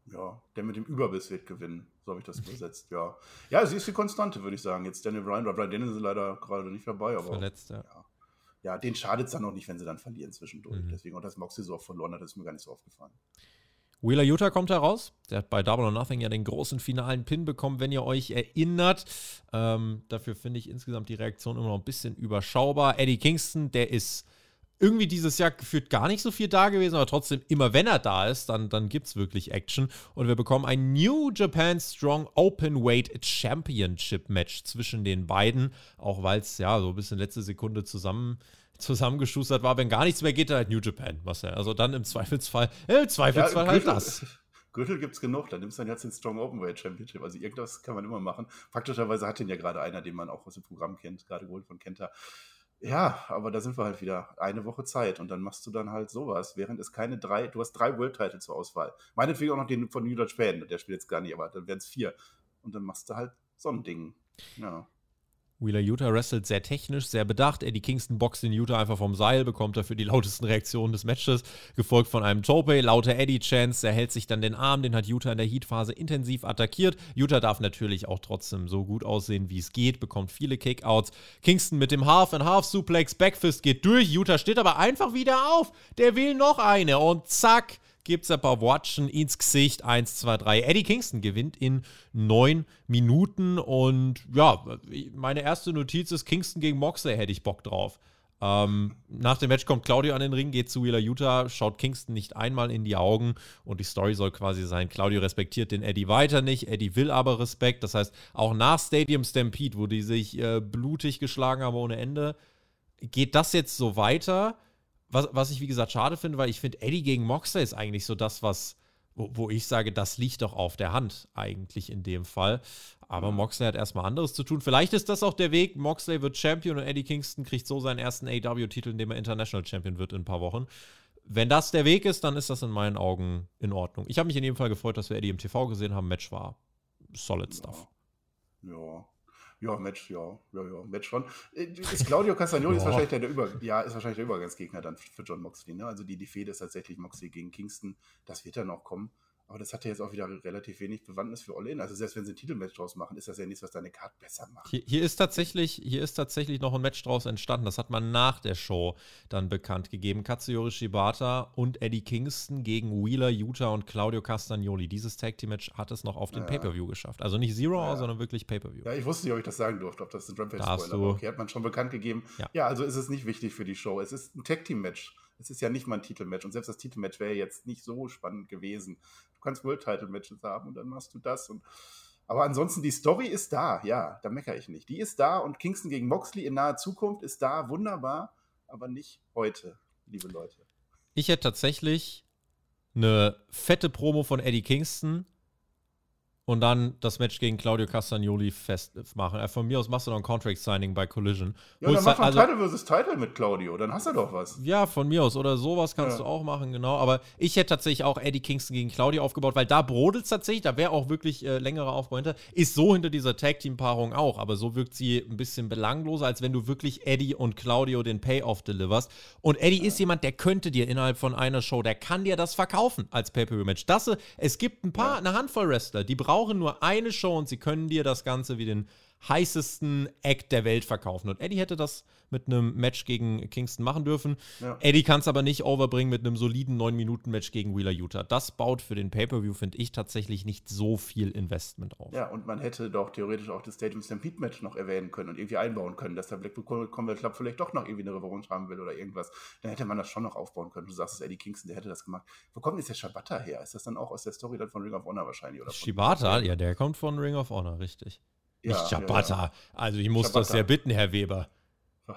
Ja, der mit dem Überbiss wird gewinnen, so habe ich das übersetzt, ja. Ja, sie ist die Konstante, würde ich sagen. Jetzt Daniel Bryan, weil Bryan Daniels ist leider gerade nicht dabei, aber. Verletzt, ja. ja. ja denen schadet es dann auch nicht, wenn sie dann verlieren zwischendurch. Mhm. Deswegen, und dass Moxley so oft verloren hat, ist mir gar nicht so aufgefallen. Wheeler Utah kommt heraus. Der hat bei Double or Nothing ja den großen finalen Pin bekommen, wenn ihr euch erinnert. Ähm, dafür finde ich insgesamt die Reaktion immer noch ein bisschen überschaubar. Eddie Kingston, der ist irgendwie dieses Jahr gefühlt gar nicht so viel da gewesen, aber trotzdem, immer wenn er da ist, dann, dann gibt es wirklich Action. Und wir bekommen ein New Japan Strong Open Weight Championship Match zwischen den beiden, auch weil es ja so ein bisschen letzte Sekunde zusammen zusammengeschustert war. Wenn gar nichts mehr geht, dann halt New Japan. Was ja, also dann im Zweifelsfall, äh, im Zweifelsfall ja, halt das. Gürtel gibt es genug, dann nimmst du dann jetzt den Strong Openweight Championship. Also irgendwas kann man immer machen. Faktischerweise hat den ja gerade einer, den man auch aus dem Programm kennt, gerade geholt von Kenta. Ja, aber da sind wir halt wieder. Eine Woche Zeit und dann machst du dann halt sowas, während es keine drei, du hast drei World Title zur Auswahl. Meinetwegen auch noch den von New Japan, der spielt jetzt gar nicht, aber dann wären es vier. Und dann machst du halt so ein Ding. Ja. Wheeler Utah wrestelt sehr technisch, sehr bedacht. Eddie Kingston boxt den Utah einfach vom Seil, bekommt dafür die lautesten Reaktionen des Matches, gefolgt von einem Tope, lauter Eddie-Chance. Er hält sich dann den Arm, den hat Utah in der Heat-Phase intensiv attackiert. Utah darf natürlich auch trotzdem so gut aussehen, wie es geht, bekommt viele Kickouts. Kingston mit dem Half-and-Half-Suplex, Backfist geht durch. Utah steht aber einfach wieder auf. Der will noch eine und zack gibt es ein paar Watschen ins Gesicht. 1, 2, 3. Eddie Kingston gewinnt in neun Minuten. Und ja, meine erste Notiz ist: Kingston gegen Moxley hätte ich Bock drauf. Ähm, nach dem Match kommt Claudio an den Ring, geht zu Wheeler Utah, schaut Kingston nicht einmal in die Augen und die Story soll quasi sein, Claudio respektiert den Eddie weiter nicht, Eddie will aber Respekt, das heißt, auch nach Stadium Stampede, wo die sich äh, blutig geschlagen haben ohne Ende, geht das jetzt so weiter was, was ich wie gesagt schade finde, weil ich finde, Eddie gegen Moxley ist eigentlich so das, was, wo, wo, ich sage, das liegt doch auf der Hand, eigentlich in dem Fall. Aber Moxley hat erstmal anderes zu tun. Vielleicht ist das auch der Weg. Moxley wird Champion und Eddie Kingston kriegt so seinen ersten AW-Titel, indem er International Champion wird in ein paar Wochen. Wenn das der Weg ist, dann ist das in meinen Augen in Ordnung. Ich habe mich in jedem Fall gefreut, dass wir Eddie im TV gesehen haben. Match war solid stuff. Ja. Ja. Match, ja, ja, ja, Match schon. Äh, ist Claudio Castagnoli ist wahrscheinlich der, Über, ja, ist wahrscheinlich der Übergangsgegner dann für John Moxley. Ne? Also die, die Fehde ist tatsächlich Moxley gegen Kingston. Das wird dann noch kommen. Aber das hat ja jetzt auch wieder relativ wenig Bewandtnis für All-In. Also selbst wenn sie ein Titelmatch draus machen, ist das ja nichts, was deine Card besser macht. Hier, hier, ist tatsächlich, hier ist tatsächlich noch ein Match draus entstanden. Das hat man nach der Show dann bekannt gegeben. Katsuyori Shibata und Eddie Kingston gegen Wheeler, Utah und Claudio Castagnoli. Dieses Tag Team Match hat es noch auf den ja. Pay-Per-View geschafft. Also nicht Zero, ja. sondern wirklich Pay-Per-View. Ja, ich wusste nicht, ob ich das sagen durfte, ob das ein Rampage-Spoiler war. Okay, hat man schon bekannt gegeben. Ja. ja, also ist es nicht wichtig für die Show. Es ist ein Tag Team Match. Es ist ja nicht mal ein Titelmatch und selbst das Titelmatch wäre jetzt nicht so spannend gewesen. Du kannst World Title Matches haben und dann machst du das und aber ansonsten, die Story ist da, ja, da meckere ich nicht. Die ist da und Kingston gegen Moxley in naher Zukunft ist da, wunderbar, aber nicht heute, liebe Leute. Ich hätte tatsächlich eine fette Promo von Eddie Kingston und dann das Match gegen Claudio Castagnoli festmachen. Äh, von mir aus machst du noch ein Contract Signing bei Collision. Ja, dann mach doch also, Title versus Title mit Claudio, dann hast du doch was. Ja, von mir aus. Oder sowas kannst ja. du auch machen, genau. Aber ich hätte tatsächlich auch Eddie Kingston gegen Claudio aufgebaut, weil da brodelt es tatsächlich, da wäre auch wirklich äh, längerer Aufbau hinter. Ist so hinter dieser Tag-Team-Paarung auch, aber so wirkt sie ein bisschen belangloser, als wenn du wirklich Eddie und Claudio den Payoff deliverst. Und Eddie ja. ist jemand, der könnte dir innerhalb von einer Show, der kann dir das verkaufen als Pay-Per-View-Match. Es gibt ein paar, ja. eine Handvoll Wrestler, die brauchen brauchen nur eine Show und sie können dir das Ganze wie den heißesten Act der Welt verkaufen. Und Eddie hätte das mit einem Match gegen Kingston machen dürfen. Ja. Eddie kann es aber nicht overbringen mit einem soliden 9-Minuten-Match gegen Wheeler Utah. Das baut für den Pay-Per-View, finde ich, tatsächlich nicht so viel Investment auf. Ja, und man hätte doch theoretisch auch das Stadium Stampede-Match noch erwähnen können und irgendwie einbauen können, dass der Blackpool Combat Club vielleicht doch noch irgendwie eine Revanche haben will oder irgendwas. Dann hätte man das schon noch aufbauen können. Du sagst es, Eddie Kingston, der hätte das gemacht. Wo kommt jetzt der Shibata her? Ist das dann auch aus der Story dann von Ring of Honor wahrscheinlich? Oder Shibata? Ja, der kommt von Ring of Honor, richtig. Ja, Nicht Ciabatta. Ja, ja. Also ich muss Ciabatta. das ja bitten, Herr Weber.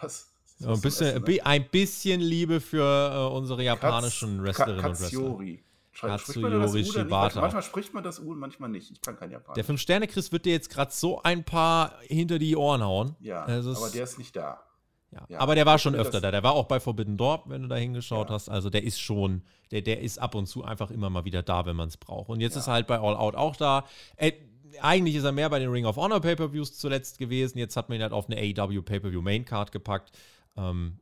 Was? Ein bisschen, Essen, ne? ein bisschen Liebe für äh, unsere japanischen Katz, Wrestlerinnen und Wrestler. Katsuyori Shibata. Manchmal spricht man das U und manchmal nicht. Ich kann kein Japanisch. Der Fünf-Sterne-Chris wird dir jetzt gerade so ein paar hinter die Ohren hauen. Ja, also aber der ist nicht da. Ja. ja. Aber der war schon öfter da. Der war auch bei Forbidden Door, wenn du da hingeschaut ja. hast. Also der ist schon, der, der ist ab und zu einfach immer mal wieder da, wenn man es braucht. Und jetzt ja. ist er halt bei All Out auch da. Äh, eigentlich ist er mehr bei den Ring of Honor Pay-Per-Views zuletzt gewesen. Jetzt hat man ihn halt auf eine AEW Pay-Per-View Main Card gepackt. Ähm,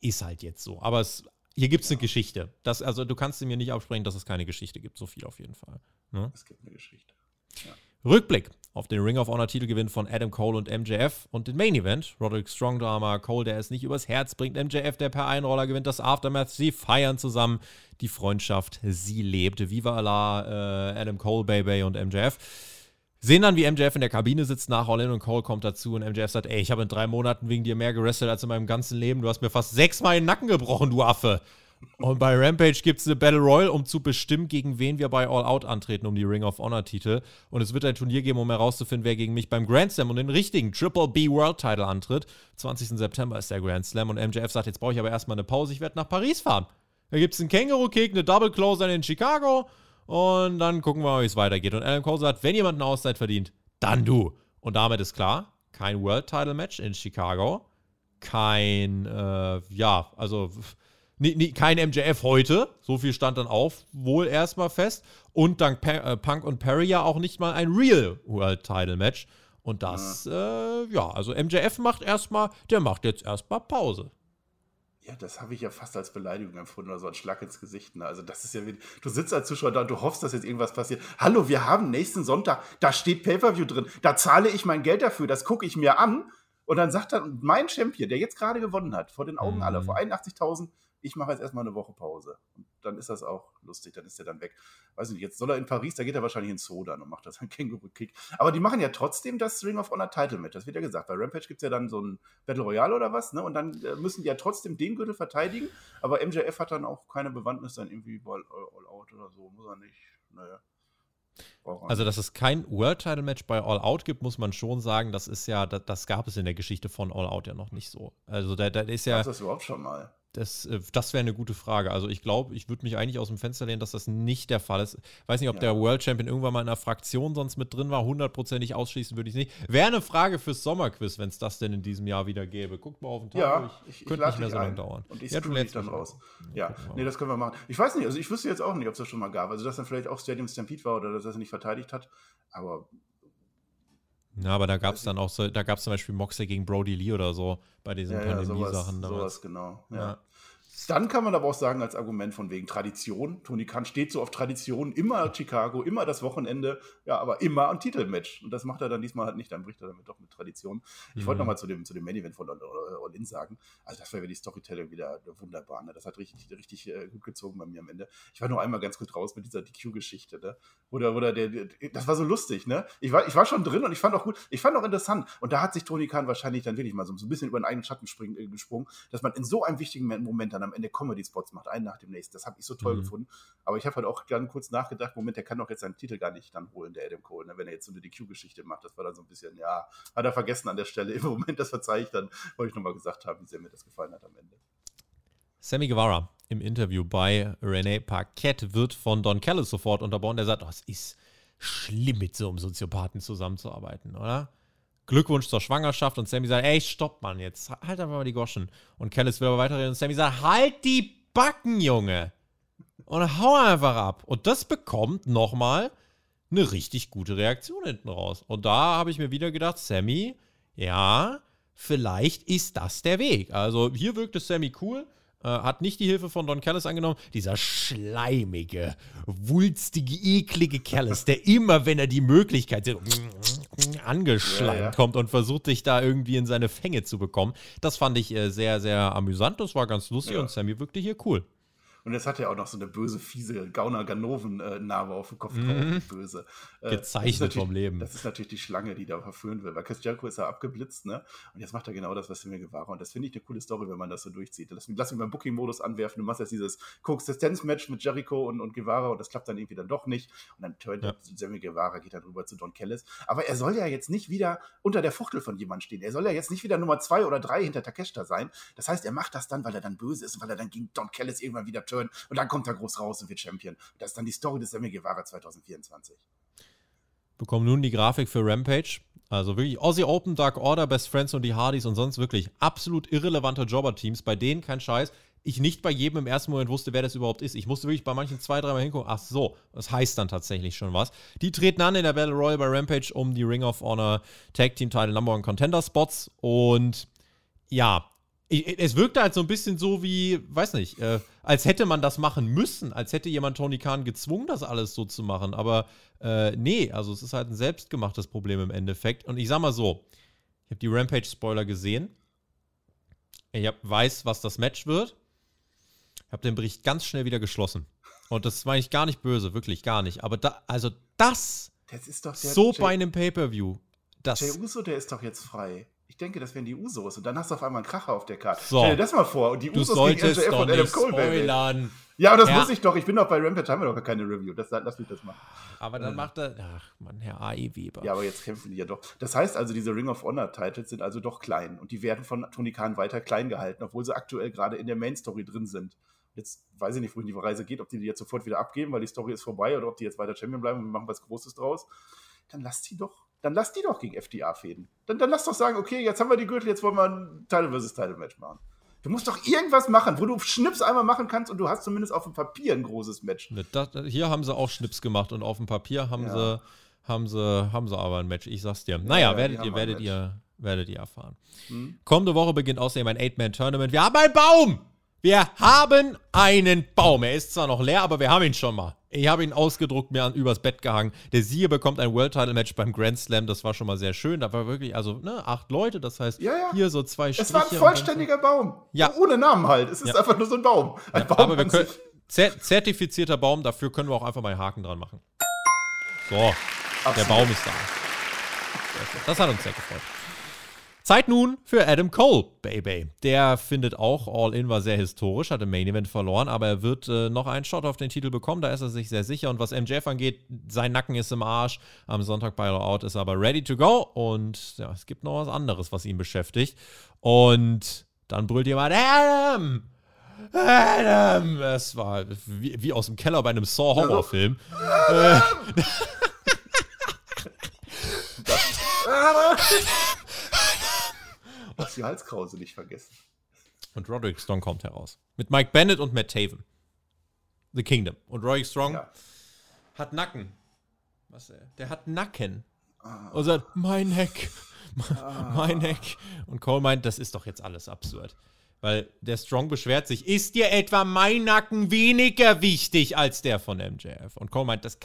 ist halt jetzt so. Aber es, hier gibt es eine Geschichte. Das, also du kannst mir nicht absprechen, dass es keine Geschichte gibt. So viel auf jeden Fall. Ne? Es gibt eine Geschichte. Ja. Rückblick auf den Ring of Honor Titelgewinn von Adam Cole und MJF und den Main Event. Roderick Strong Drama, Cole, der es nicht übers Herz bringt, MJF, der per Einroller gewinnt das Aftermath. Sie feiern zusammen. Die Freundschaft, sie lebt. Viva Allah, äh, Adam Cole, Baby und MJF. Sehen dann, wie MJF in der Kabine sitzt nach All In und Cole kommt dazu und MJF sagt, ey, ich habe in drei Monaten wegen dir mehr gerestelt als in meinem ganzen Leben. Du hast mir fast sechsmal den Nacken gebrochen, du Affe. Und bei Rampage gibt es eine Battle Royal, um zu bestimmen, gegen wen wir bei All Out antreten, um die Ring of Honor Titel. Und es wird ein Turnier geben, um herauszufinden, wer gegen mich beim Grand Slam und den richtigen Triple B World Title antritt. 20. September ist der Grand Slam und MJF sagt, jetzt brauche ich aber erstmal eine Pause, ich werde nach Paris fahren. Da gibt es einen Känguru-Kick, eine Double Closer in Chicago und dann gucken wir mal, wie es weitergeht. Und Adam Cole sagt, wenn jemand eine Auszeit verdient, dann du. Und damit ist klar, kein World Title Match in Chicago, kein, äh, ja, also nie, nie, kein MJF heute, so viel stand dann auf, wohl erstmal fest. Und dank pa äh, Punk und Perry ja auch nicht mal ein Real World Title Match. Und das, ja, äh, ja also MJF macht erstmal, der macht jetzt erstmal Pause. Ja, das habe ich ja fast als Beleidigung empfunden oder so ein Schlag ins Gesicht. Ne? Also, das ist ja wie, du sitzt als Zuschauer da und du hoffst, dass jetzt irgendwas passiert. Hallo, wir haben nächsten Sonntag, da steht Pay-Per-View drin, da zahle ich mein Geld dafür, das gucke ich mir an. Und dann sagt dann mein Champion, der jetzt gerade gewonnen hat, vor den Augen mhm. aller, vor 81.000, ich mache jetzt erstmal eine Woche Pause. Und dann ist das auch lustig, dann ist er dann weg. Weiß nicht, jetzt soll er in Paris, da geht er wahrscheinlich in Zoo dann und macht das ein Känguru-Kick. Aber die machen ja trotzdem das Ring of Honor Title mit, das wird ja gesagt. Bei Rampage gibt es ja dann so ein Battle Royale oder was, ne? Und dann äh, müssen die ja trotzdem den Gürtel verteidigen. Aber MJF hat dann auch keine Bewandtnis dann irgendwie bei All, All Out oder so, muss er nicht. Naja. Also, dass es kein World Title Match bei All Out gibt, muss man schon sagen, das ist ja, das, das gab es in der Geschichte von All Out ja noch nicht so. Also, da, da ist ja. Gab das überhaupt schon mal? Das, äh, das wäre eine gute Frage. Also ich glaube, ich würde mich eigentlich aus dem Fenster lehnen, dass das nicht der Fall ist. Weiß nicht, ob ja. der World Champion irgendwann mal in einer Fraktion sonst mit drin war. Hundertprozentig ausschließen würde ich nicht. Wäre eine Frage fürs Sommerquiz, wenn es das denn in diesem Jahr wieder gäbe. Guckt mal auf den Tag. Ja, ich, ich, könnte nicht mehr so lange dauern. Und ich ja, du lädst dann raus. Ja, nee, das können wir machen. Ich weiß nicht, also ich wüsste jetzt auch nicht, ob es das schon mal gab. Also dass dann vielleicht auch Stadium Stampede war oder dass er es nicht verteidigt hat. Aber ja, aber da gab es dann auch so, da gab es zum Beispiel Moxley gegen Brody Lee oder so bei diesen ja, Pandemie-Sachen. Ja, sowas, sowas, genau. Ja. ja. Dann kann man aber auch sagen, als Argument von wegen Tradition. Tony Khan steht so auf Tradition, immer Chicago, immer das Wochenende, ja, aber immer ein Titelmatch. Und das macht er dann diesmal halt nicht, dann bricht er damit doch mit Tradition. Ich mhm. wollte nochmal zu dem, zu dem Main Event von All In sagen. Also, das war ja die Storytelling wieder wunderbar. Ne? Das hat richtig, richtig äh, gut gezogen bei mir am Ende. Ich war nur einmal ganz kurz raus mit dieser DQ-Geschichte, ne? Oder, oder der, der, das war so lustig, ne? Ich war, ich war schon drin und ich fand auch gut, ich fand auch interessant. Und da hat sich Tony Khan wahrscheinlich dann wirklich mal so, so ein bisschen über einen eigenen Schatten springen, äh, gesprungen, dass man in so einem wichtigen Moment dann am Ende Comedy-Spots macht, einen nach dem nächsten. Das habe ich so toll mhm. gefunden. Aber ich habe halt auch dann kurz nachgedacht, Moment, der kann doch jetzt seinen Titel gar nicht dann holen, der Adam Cole, ne, wenn er jetzt so eine DQ-Geschichte macht. Das war dann so ein bisschen, ja, hat er vergessen an der Stelle. Im Moment, das verzeihe ich dann, wollte ich nochmal gesagt haben, wie sehr mir das gefallen hat am Ende. Sammy Guevara im Interview bei Renee Parquette wird von Don Callis sofort unterbaut. Der sagt, oh, es ist schlimm mit so einem Soziopathen zusammenzuarbeiten, oder? Glückwunsch zur Schwangerschaft und Sammy sagt, ey, stopp, Mann, jetzt halt einfach mal die Goschen. Und Kellis will aber weiterreden und Sammy sagt, halt die Backen, Junge. Und hau einfach ab. Und das bekommt nochmal eine richtig gute Reaktion hinten raus. Und da habe ich mir wieder gedacht, Sammy, ja, vielleicht ist das der Weg. Also hier wirkte Sammy cool. Äh, hat nicht die Hilfe von Don Callis angenommen. Dieser schleimige, wulstige, eklige Callis, der immer, wenn er die Möglichkeit sieht, angeschleimt ja, ja. kommt und versucht, sich da irgendwie in seine Fänge zu bekommen. Das fand ich äh, sehr, sehr amüsant. Das war ganz lustig ja. und Sammy wirkte hier cool. Und jetzt hat er auch noch so eine böse, fiese Gauner-Ganoven-Narbe auf dem Kopf. Mhm. Böse. Äh, Gezeichnet vom Leben. Das ist natürlich die Schlange, die da verführen will. Weil Chris Jericho ist ja abgeblitzt, ne? Und jetzt macht er genau das, was er mir gewahrt. Und das finde ich eine coole Story, wenn man das so durchzieht. Lass mich, lass mich mal Booking-Modus anwerfen. Du machst jetzt dieses Koexistenz-Match mit Jericho und, und Guevara und das klappt dann irgendwie dann doch nicht. Und dann turnt ja. Sammy Guevara, geht dann rüber zu Don Kellis. Aber er soll ja jetzt nicht wieder unter der Fuchtel von jemandem stehen. Er soll ja jetzt nicht wieder Nummer zwei oder drei hinter Takeshita sein. Das heißt, er macht das dann, weil er dann böse ist und weil er dann gegen Don Kellis irgendwann wieder turnt. Und dann kommt er groß raus und wird Champion. Das ist dann die Story des Sammy Guevara 2024. Bekommen nun die Grafik für Rampage. Also wirklich Aussie Open, Dark Order, Best Friends und die Hardys und sonst wirklich absolut irrelevante Jobber-Teams, bei denen kein Scheiß. Ich nicht bei jedem im ersten Moment wusste, wer das überhaupt ist. Ich musste wirklich bei manchen zwei, dreimal hingucken. Ach so, das heißt dann tatsächlich schon was. Die treten an in der Battle Royale bei Rampage um die Ring of Honor Tag Team Title Number One Contender Spots. Und ja, ich, es wirkte halt so ein bisschen so wie, weiß nicht, äh, als hätte man das machen müssen, als hätte jemand Tony Khan gezwungen, das alles so zu machen. Aber äh, nee, also es ist halt ein selbstgemachtes Problem im Endeffekt. Und ich sag mal so, ich habe die Rampage-Spoiler gesehen. Ich hab, weiß, was das Match wird. Ich habe den Bericht ganz schnell wieder geschlossen. Und das war ich gar nicht böse, wirklich gar nicht. Aber da, also das, das ist doch so Jay, bei einem Pay-Per-View. Jay Uso, der ist doch jetzt frei. Ich denke, das wären die Usos. Und dann hast du auf einmal einen Kracher auf der Karte. So. Stell dir das mal vor. Und die du Usos gegen MJF und Adam Cole. Spoilern. Ja, aber das ja. muss ich doch. Ich bin doch bei Rampage, haben wir doch keine Review. Das, lass mich das machen. Aber dann ähm. macht er. Ach, Mann, Herr A.E. Weber. Ja, aber jetzt kämpfen die ja doch. Das heißt also, diese Ring of Honor-Titles sind also doch klein. Und die werden von Tony Khan weiter klein gehalten, obwohl sie aktuell gerade in der Main-Story drin sind. Jetzt weiß ich nicht, wohin die Reise geht, ob die die jetzt sofort wieder abgeben, weil die Story ist vorbei, oder ob die jetzt weiter Champion bleiben und wir machen was Großes draus. Dann lass die doch dann lass die doch gegen FDA fäden. Dann, dann lass doch sagen, okay, jetzt haben wir die Gürtel, jetzt wollen wir ein Title vs. Title Match machen. Du musst doch irgendwas machen, wo du Schnips einmal machen kannst und du hast zumindest auf dem Papier ein großes Match. Ne, das, hier haben sie auch Schnips gemacht und auf dem Papier haben, ja. sie, haben, sie, haben sie aber ein Match. Ich sag's dir. Naja, ja, werdet, ihr, werdet, ihr, werdet ihr erfahren. Hm? Kommende Woche beginnt außerdem ein Eight-Man-Tournament. Wir haben einen Baum! Wir haben einen Baum. Er ist zwar noch leer, aber wir haben ihn schon mal. Ich habe ihn ausgedruckt, mir an, übers Bett gehangen. Der Sieger bekommt ein World Title Match beim Grand Slam. Das war schon mal sehr schön. Da war wirklich, also, ne, acht Leute. Das heißt, ja, ja. hier so zwei Striche. Es war ein vollständiger Baum. Ja. Ohne Namen halt. Es ist ja. einfach nur so ein Baum. Ein Baum aber wir können, zertifizierter Baum, dafür können wir auch einfach mal einen Haken dran machen. So, Absolut. der Baum ist da. Das hat uns sehr gefreut. Zeit nun für Adam Cole, Baby. Der findet auch, All In war sehr historisch, hat im Main Event verloren, aber er wird äh, noch einen Shot auf den Titel bekommen, da ist er sich sehr sicher. Und was MJF angeht, sein Nacken ist im Arsch. Am Sonntag bei All Out ist er aber ready to go. Und ja, es gibt noch was anderes, was ihn beschäftigt. Und dann brüllt jemand, Adam! Adam! Es war wie, wie, aus dem Keller bei einem Saw-Horrorfilm. Ja, Lass die Halskrause nicht vergessen. Und Roderick Strong kommt heraus. Mit Mike Bennett und Matt Taven. The Kingdom. Und Roderick Strong ja. hat Nacken. Was der? Der hat Nacken. Ah. Und sagt, mein Heck. Ah. Mein Heck. Und Cole meint, das ist doch jetzt alles absurd. Weil der Strong beschwert sich, ist dir etwa mein Nacken weniger wichtig als der von MJF? Und Cole meint, das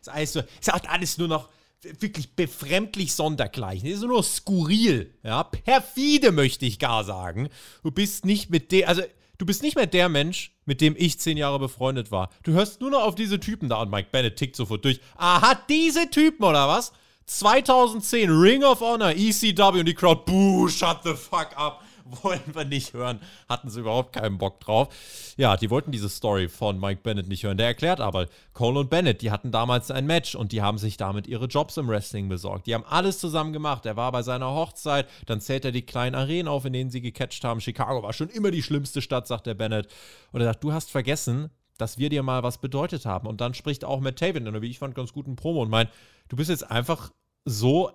ist alles so, ist alles nur noch wirklich befremdlich sondergleichen. Ist nur skurril, ja, perfide möchte ich gar sagen. Du bist nicht mit der, also du bist nicht mehr der Mensch, mit dem ich zehn Jahre befreundet war. Du hörst nur noch auf diese Typen da und Mike Bennett tickt sofort durch. Aha, diese Typen oder was? 2010 Ring of Honor, ECW und die Crowd, buh, shut the fuck up. wollen wir nicht hören. Hatten sie überhaupt keinen Bock drauf. Ja, die wollten diese Story von Mike Bennett nicht hören. Der erklärt aber, Cole und Bennett, die hatten damals ein Match und die haben sich damit ihre Jobs im Wrestling besorgt. Die haben alles zusammen gemacht. Er war bei seiner Hochzeit, dann zählt er die kleinen Arenen auf, in denen sie gecatcht haben. Chicago war schon immer die schlimmste Stadt, sagt der Bennett. Und er sagt, du hast vergessen, dass wir dir mal was bedeutet haben. Und dann spricht auch Matt Taven wie ich fand, ganz guten Promo und meint, du bist jetzt einfach so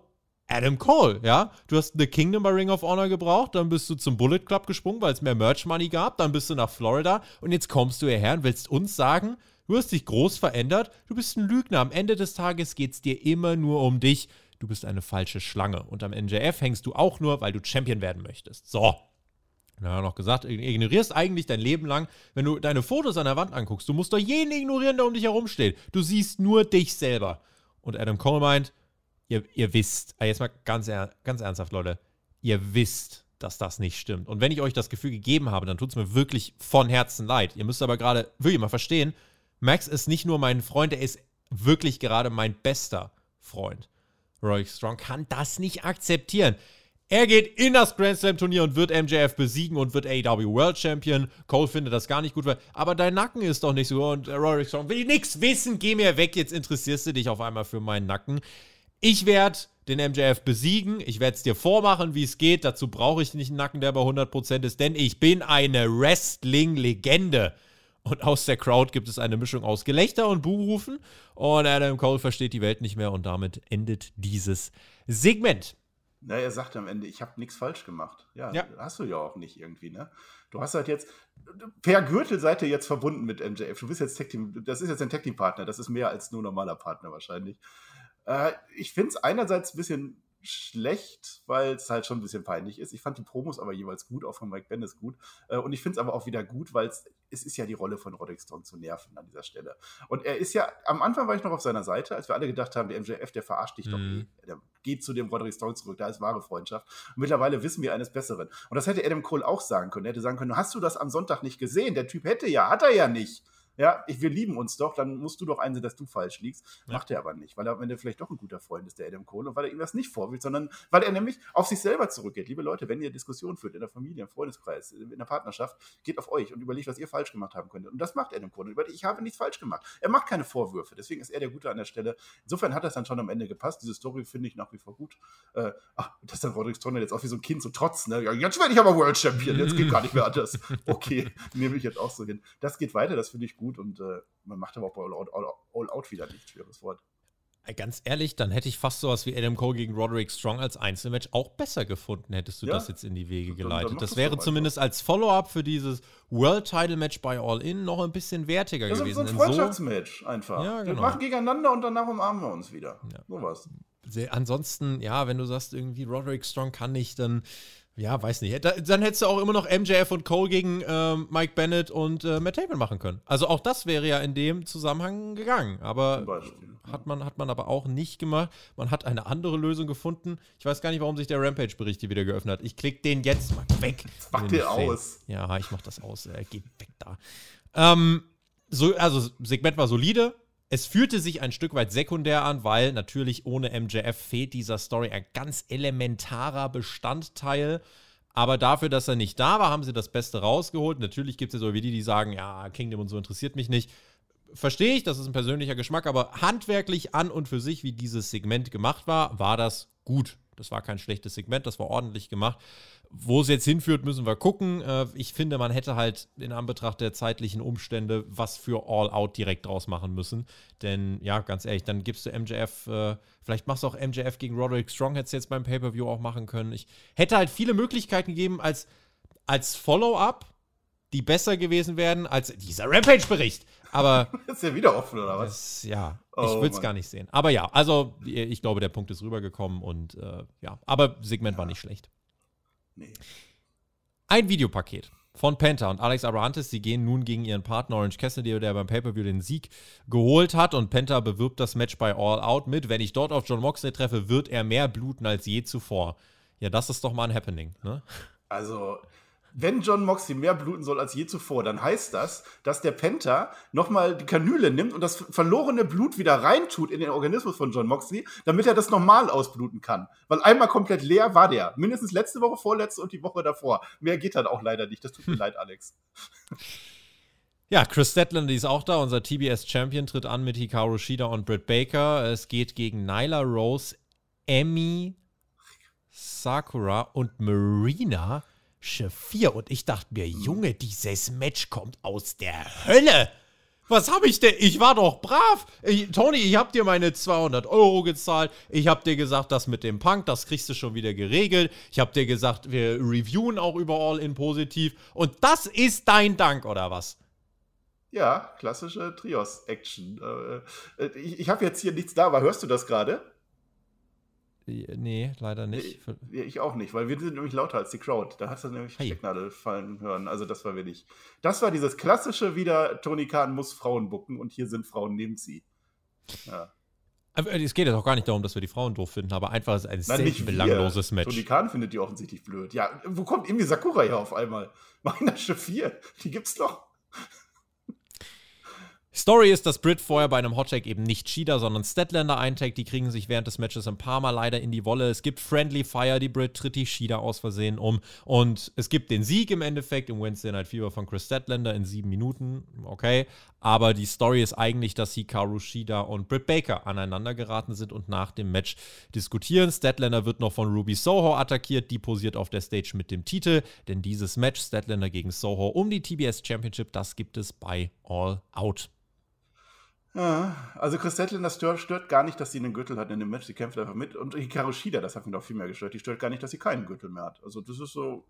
Adam Cole, ja. Du hast The Kingdom bei Ring of Honor gebraucht, dann bist du zum Bullet Club gesprungen, weil es mehr Merch Money gab, dann bist du nach Florida und jetzt kommst du hierher und willst uns sagen, du hast dich groß verändert, du bist ein Lügner. Am Ende des Tages geht es dir immer nur um dich. Du bist eine falsche Schlange. Und am NJF hängst du auch nur, weil du Champion werden möchtest. So. Er noch gesagt, ignorierst eigentlich dein Leben lang, wenn du deine Fotos an der Wand anguckst. Du musst doch jeden ignorieren, der um dich herum steht. Du siehst nur dich selber. Und Adam Cole meint, ihr, ihr wisst, ah, jetzt mal ganz, ganz ernsthaft, Leute, ihr wisst, dass das nicht stimmt. Und wenn ich euch das Gefühl gegeben habe, dann tut es mir wirklich von Herzen leid. Ihr müsst aber gerade wirklich mal verstehen, Max ist nicht nur mein Freund, er ist wirklich gerade mein bester Freund. Roy Strong kann das nicht akzeptieren. Er geht in das Grand Slam Turnier und wird MJF besiegen und wird AEW World Champion. Cole findet das gar nicht gut, aber dein Nacken ist doch nicht so. Und Rory Strong will nichts wissen, geh mir weg, jetzt interessierst du dich auf einmal für meinen Nacken. Ich werde den MJF besiegen. Ich werde es dir vormachen, wie es geht. Dazu brauche ich nicht einen Nacken, der bei 100% ist, denn ich bin eine Wrestling-Legende. Und aus der Crowd gibt es eine Mischung aus Gelächter und Buhrufen. Und Adam Cole versteht die Welt nicht mehr und damit endet dieses Segment. Na, er sagt am Ende, ich habe nichts falsch gemacht. Ja, ja, hast du ja auch nicht irgendwie, ne? Du hast halt jetzt, per Gürtel seid ihr jetzt verbunden mit MJF. Du bist jetzt Tech Team, das ist jetzt ein Tech Team Partner. Das ist mehr als nur normaler Partner wahrscheinlich. Äh, ich finde es einerseits ein bisschen schlecht, weil es halt schon ein bisschen peinlich ist. Ich fand die Promos aber jeweils gut, auch von Mike Bendis gut. Äh, und ich finde es aber auch wieder gut, weil es ist ja die Rolle von Roderick Strong zu nerven an dieser Stelle. Und er ist ja, am Anfang war ich noch auf seiner Seite, als wir alle gedacht haben, der MJF, der verarscht dich mhm. doch eh. Der geht zu dem Roderick Strong zurück, da ist wahre Freundschaft. Und mittlerweile wissen wir eines Besseren. Und das hätte Adam Cole auch sagen können. Er hätte sagen können, hast du das am Sonntag nicht gesehen? Der Typ hätte ja, hat er ja nicht ja, ich, wir lieben uns doch, dann musst du doch einsehen, dass du falsch liegst. Ja. Macht er aber nicht, weil er am Ende vielleicht doch ein guter Freund ist, der Adam Cole, und weil er ihm das nicht vorwählt, sondern weil er nämlich auf sich selber zurückgeht. Liebe Leute, wenn ihr Diskussionen führt in der Familie, im Freundeskreis, in der Partnerschaft, geht auf euch und überlegt, was ihr falsch gemacht haben könntet. Und das macht Adam Cole. Ich habe nichts falsch gemacht. Er macht keine Vorwürfe, deswegen ist er der Gute an der Stelle. Insofern hat das dann schon am Ende gepasst. Diese Story finde ich nach wie vor gut. Äh, ach, dass dann Roderick Strong jetzt auch wie so ein Kind so trotz, ne? Jetzt werde ich aber World Champion, jetzt geht gar nicht mehr anders. Okay, nehme ich jetzt auch so hin. Das geht weiter, das finde ich gut und äh, man macht aber auch bei All Out, All, All Out wieder nicht, schweres Wort. Ganz ehrlich, dann hätte ich fast sowas wie Adam Cole gegen Roderick Strong als Einzelmatch auch besser gefunden, hättest du ja. das jetzt in die Wege geleitet. Dann, dann das wäre zumindest als Follow-up für dieses World Title Match bei All In noch ein bisschen wertiger das gewesen. Das ist so ein Freundschaftsmatch so einfach. Ja, genau. Wir machen gegeneinander und danach umarmen wir uns wieder. Ja. So was. Ansonsten, ja, wenn du sagst, irgendwie Roderick Strong kann nicht, dann ja, weiß nicht. dann hättest du auch immer noch MJF und Cole gegen ähm, Mike Bennett und äh, Matt Taven machen können. Also auch das wäre ja in dem Zusammenhang gegangen. Aber hat man, hat man aber auch nicht gemacht. Man hat eine andere Lösung gefunden. Ich weiß gar nicht, warum sich der Rampage-Bericht hier wieder geöffnet hat. Ich klicke den jetzt mal weg. Mach den aus. Ja, ich mach das aus. Er geht weg da. Ähm, so, also, Segment war solide. Es fühlte sich ein Stück weit sekundär an, weil natürlich ohne MJF fehlt dieser Story ein ganz elementarer Bestandteil. Aber dafür, dass er nicht da war, haben sie das Beste rausgeholt. Natürlich gibt es ja so wie die, die sagen, ja, Kingdom und so interessiert mich nicht. Verstehe ich, das ist ein persönlicher Geschmack, aber handwerklich an und für sich, wie dieses Segment gemacht war, war das gut. Das war kein schlechtes Segment, das war ordentlich gemacht. Wo es jetzt hinführt, müssen wir gucken. Äh, ich finde, man hätte halt in Anbetracht der zeitlichen Umstände was für All Out direkt draus machen müssen. Denn, ja, ganz ehrlich, dann gibst du MJF, äh, vielleicht machst du auch MJF gegen Roderick Strong, hättest du jetzt beim Pay-Per-View auch machen können. Ich hätte halt viele Möglichkeiten gegeben als, als Follow-up, die besser gewesen wären als dieser Rampage-Bericht. Aber. ist ja wieder offen, oder was? Das, ja, oh, ich will es gar nicht sehen. Aber ja, also ich glaube, der Punkt ist rübergekommen und äh, ja, aber Segment ja. war nicht schlecht. Nee. Ein Videopaket von Penta und Alex Abrahantes. Sie gehen nun gegen ihren Partner Orange Cassidy, der beim Pay-Per-View den Sieg geholt hat. Und Penta bewirbt das Match bei All Out mit. Wenn ich dort auf John Moxley treffe, wird er mehr bluten als je zuvor. Ja, das ist doch mal ein Happening, ne? Also, wenn John Moxley mehr bluten soll als je zuvor, dann heißt das, dass der Penta nochmal die Kanüle nimmt und das verlorene Blut wieder reintut in den Organismus von John Moxley, damit er das normal ausbluten kann. Weil einmal komplett leer war der. Mindestens letzte Woche, vorletzte und die Woche davor. Mehr geht dann auch leider nicht. Das tut mir leid, Alex. Ja, Chris Statland ist auch da. Unser TBS-Champion tritt an mit Hikaru Shida und Britt Baker. Es geht gegen Nyla Rose, Emmy, Sakura und Marina Shafir. Und ich dachte mir, Junge, dieses Match kommt aus der Hölle. Was habe ich denn? Ich war doch brav. Ich, Tony, ich habe dir meine 200 Euro gezahlt. Ich habe dir gesagt, das mit dem Punk, das kriegst du schon wieder geregelt. Ich habe dir gesagt, wir reviewen auch über All in positiv. Und das ist dein Dank, oder was? Ja, klassische Trios-Action. Äh, äh, ich ich habe jetzt hier nichts da, aber hörst du das gerade? Nee, leider nicht. Ich, ich, auch nicht, weil wir sind nämlich lauter als die Crowd. Da hast du nämlich hey. Stecknadel fallen hören. Also das war wir nicht. Das war dieses klassische wieder, Tony Khan muss Frauen bucken und hier sind Frauen neben sie. Ja. es geht ja auch gar nicht darum, dass wir die Frauen doof finden, aber einfach ist ein Nein, sehr belangloses Match. Tony Khan findet die offensichtlich blöd. Ja, wo kommt irgendwie Sakura her auf einmal? Meiner Chef 4, die gibt's doch. Story ist, dass Britt vorher bei einem Hottag eben nicht Cheater, sondern Statlander eintaggt. Die kriegen sich während des Matches ein paar Mal leider in die Wolle. Es gibt Friendly Fire, die Britt tritt die Cheater aus Versehen um. Und es gibt den Sieg im Endeffekt im Wednesday Night Fever von Chris Statlander in sieben Minuten. Okay. Aber die Story ist eigentlich, dass Hikaru Shida und Britt Baker aneinander geraten sind und nach dem Match diskutieren. Statlander wird noch von Ruby Soho attackiert. Die posiert auf der Stage mit dem Titel. Denn dieses Match, Statlander gegen Soho um die TBS Championship, das gibt es bei All Out. Also Chris Statlander das stört, stört, gar nicht, dass sie einen Gürtel hat in dem Match. Sie kämpft einfach mit. Und Hikaru Shida, das hat mich noch viel mehr gestört. Die stört gar nicht, dass sie keinen Gürtel mehr hat. Also das ist so.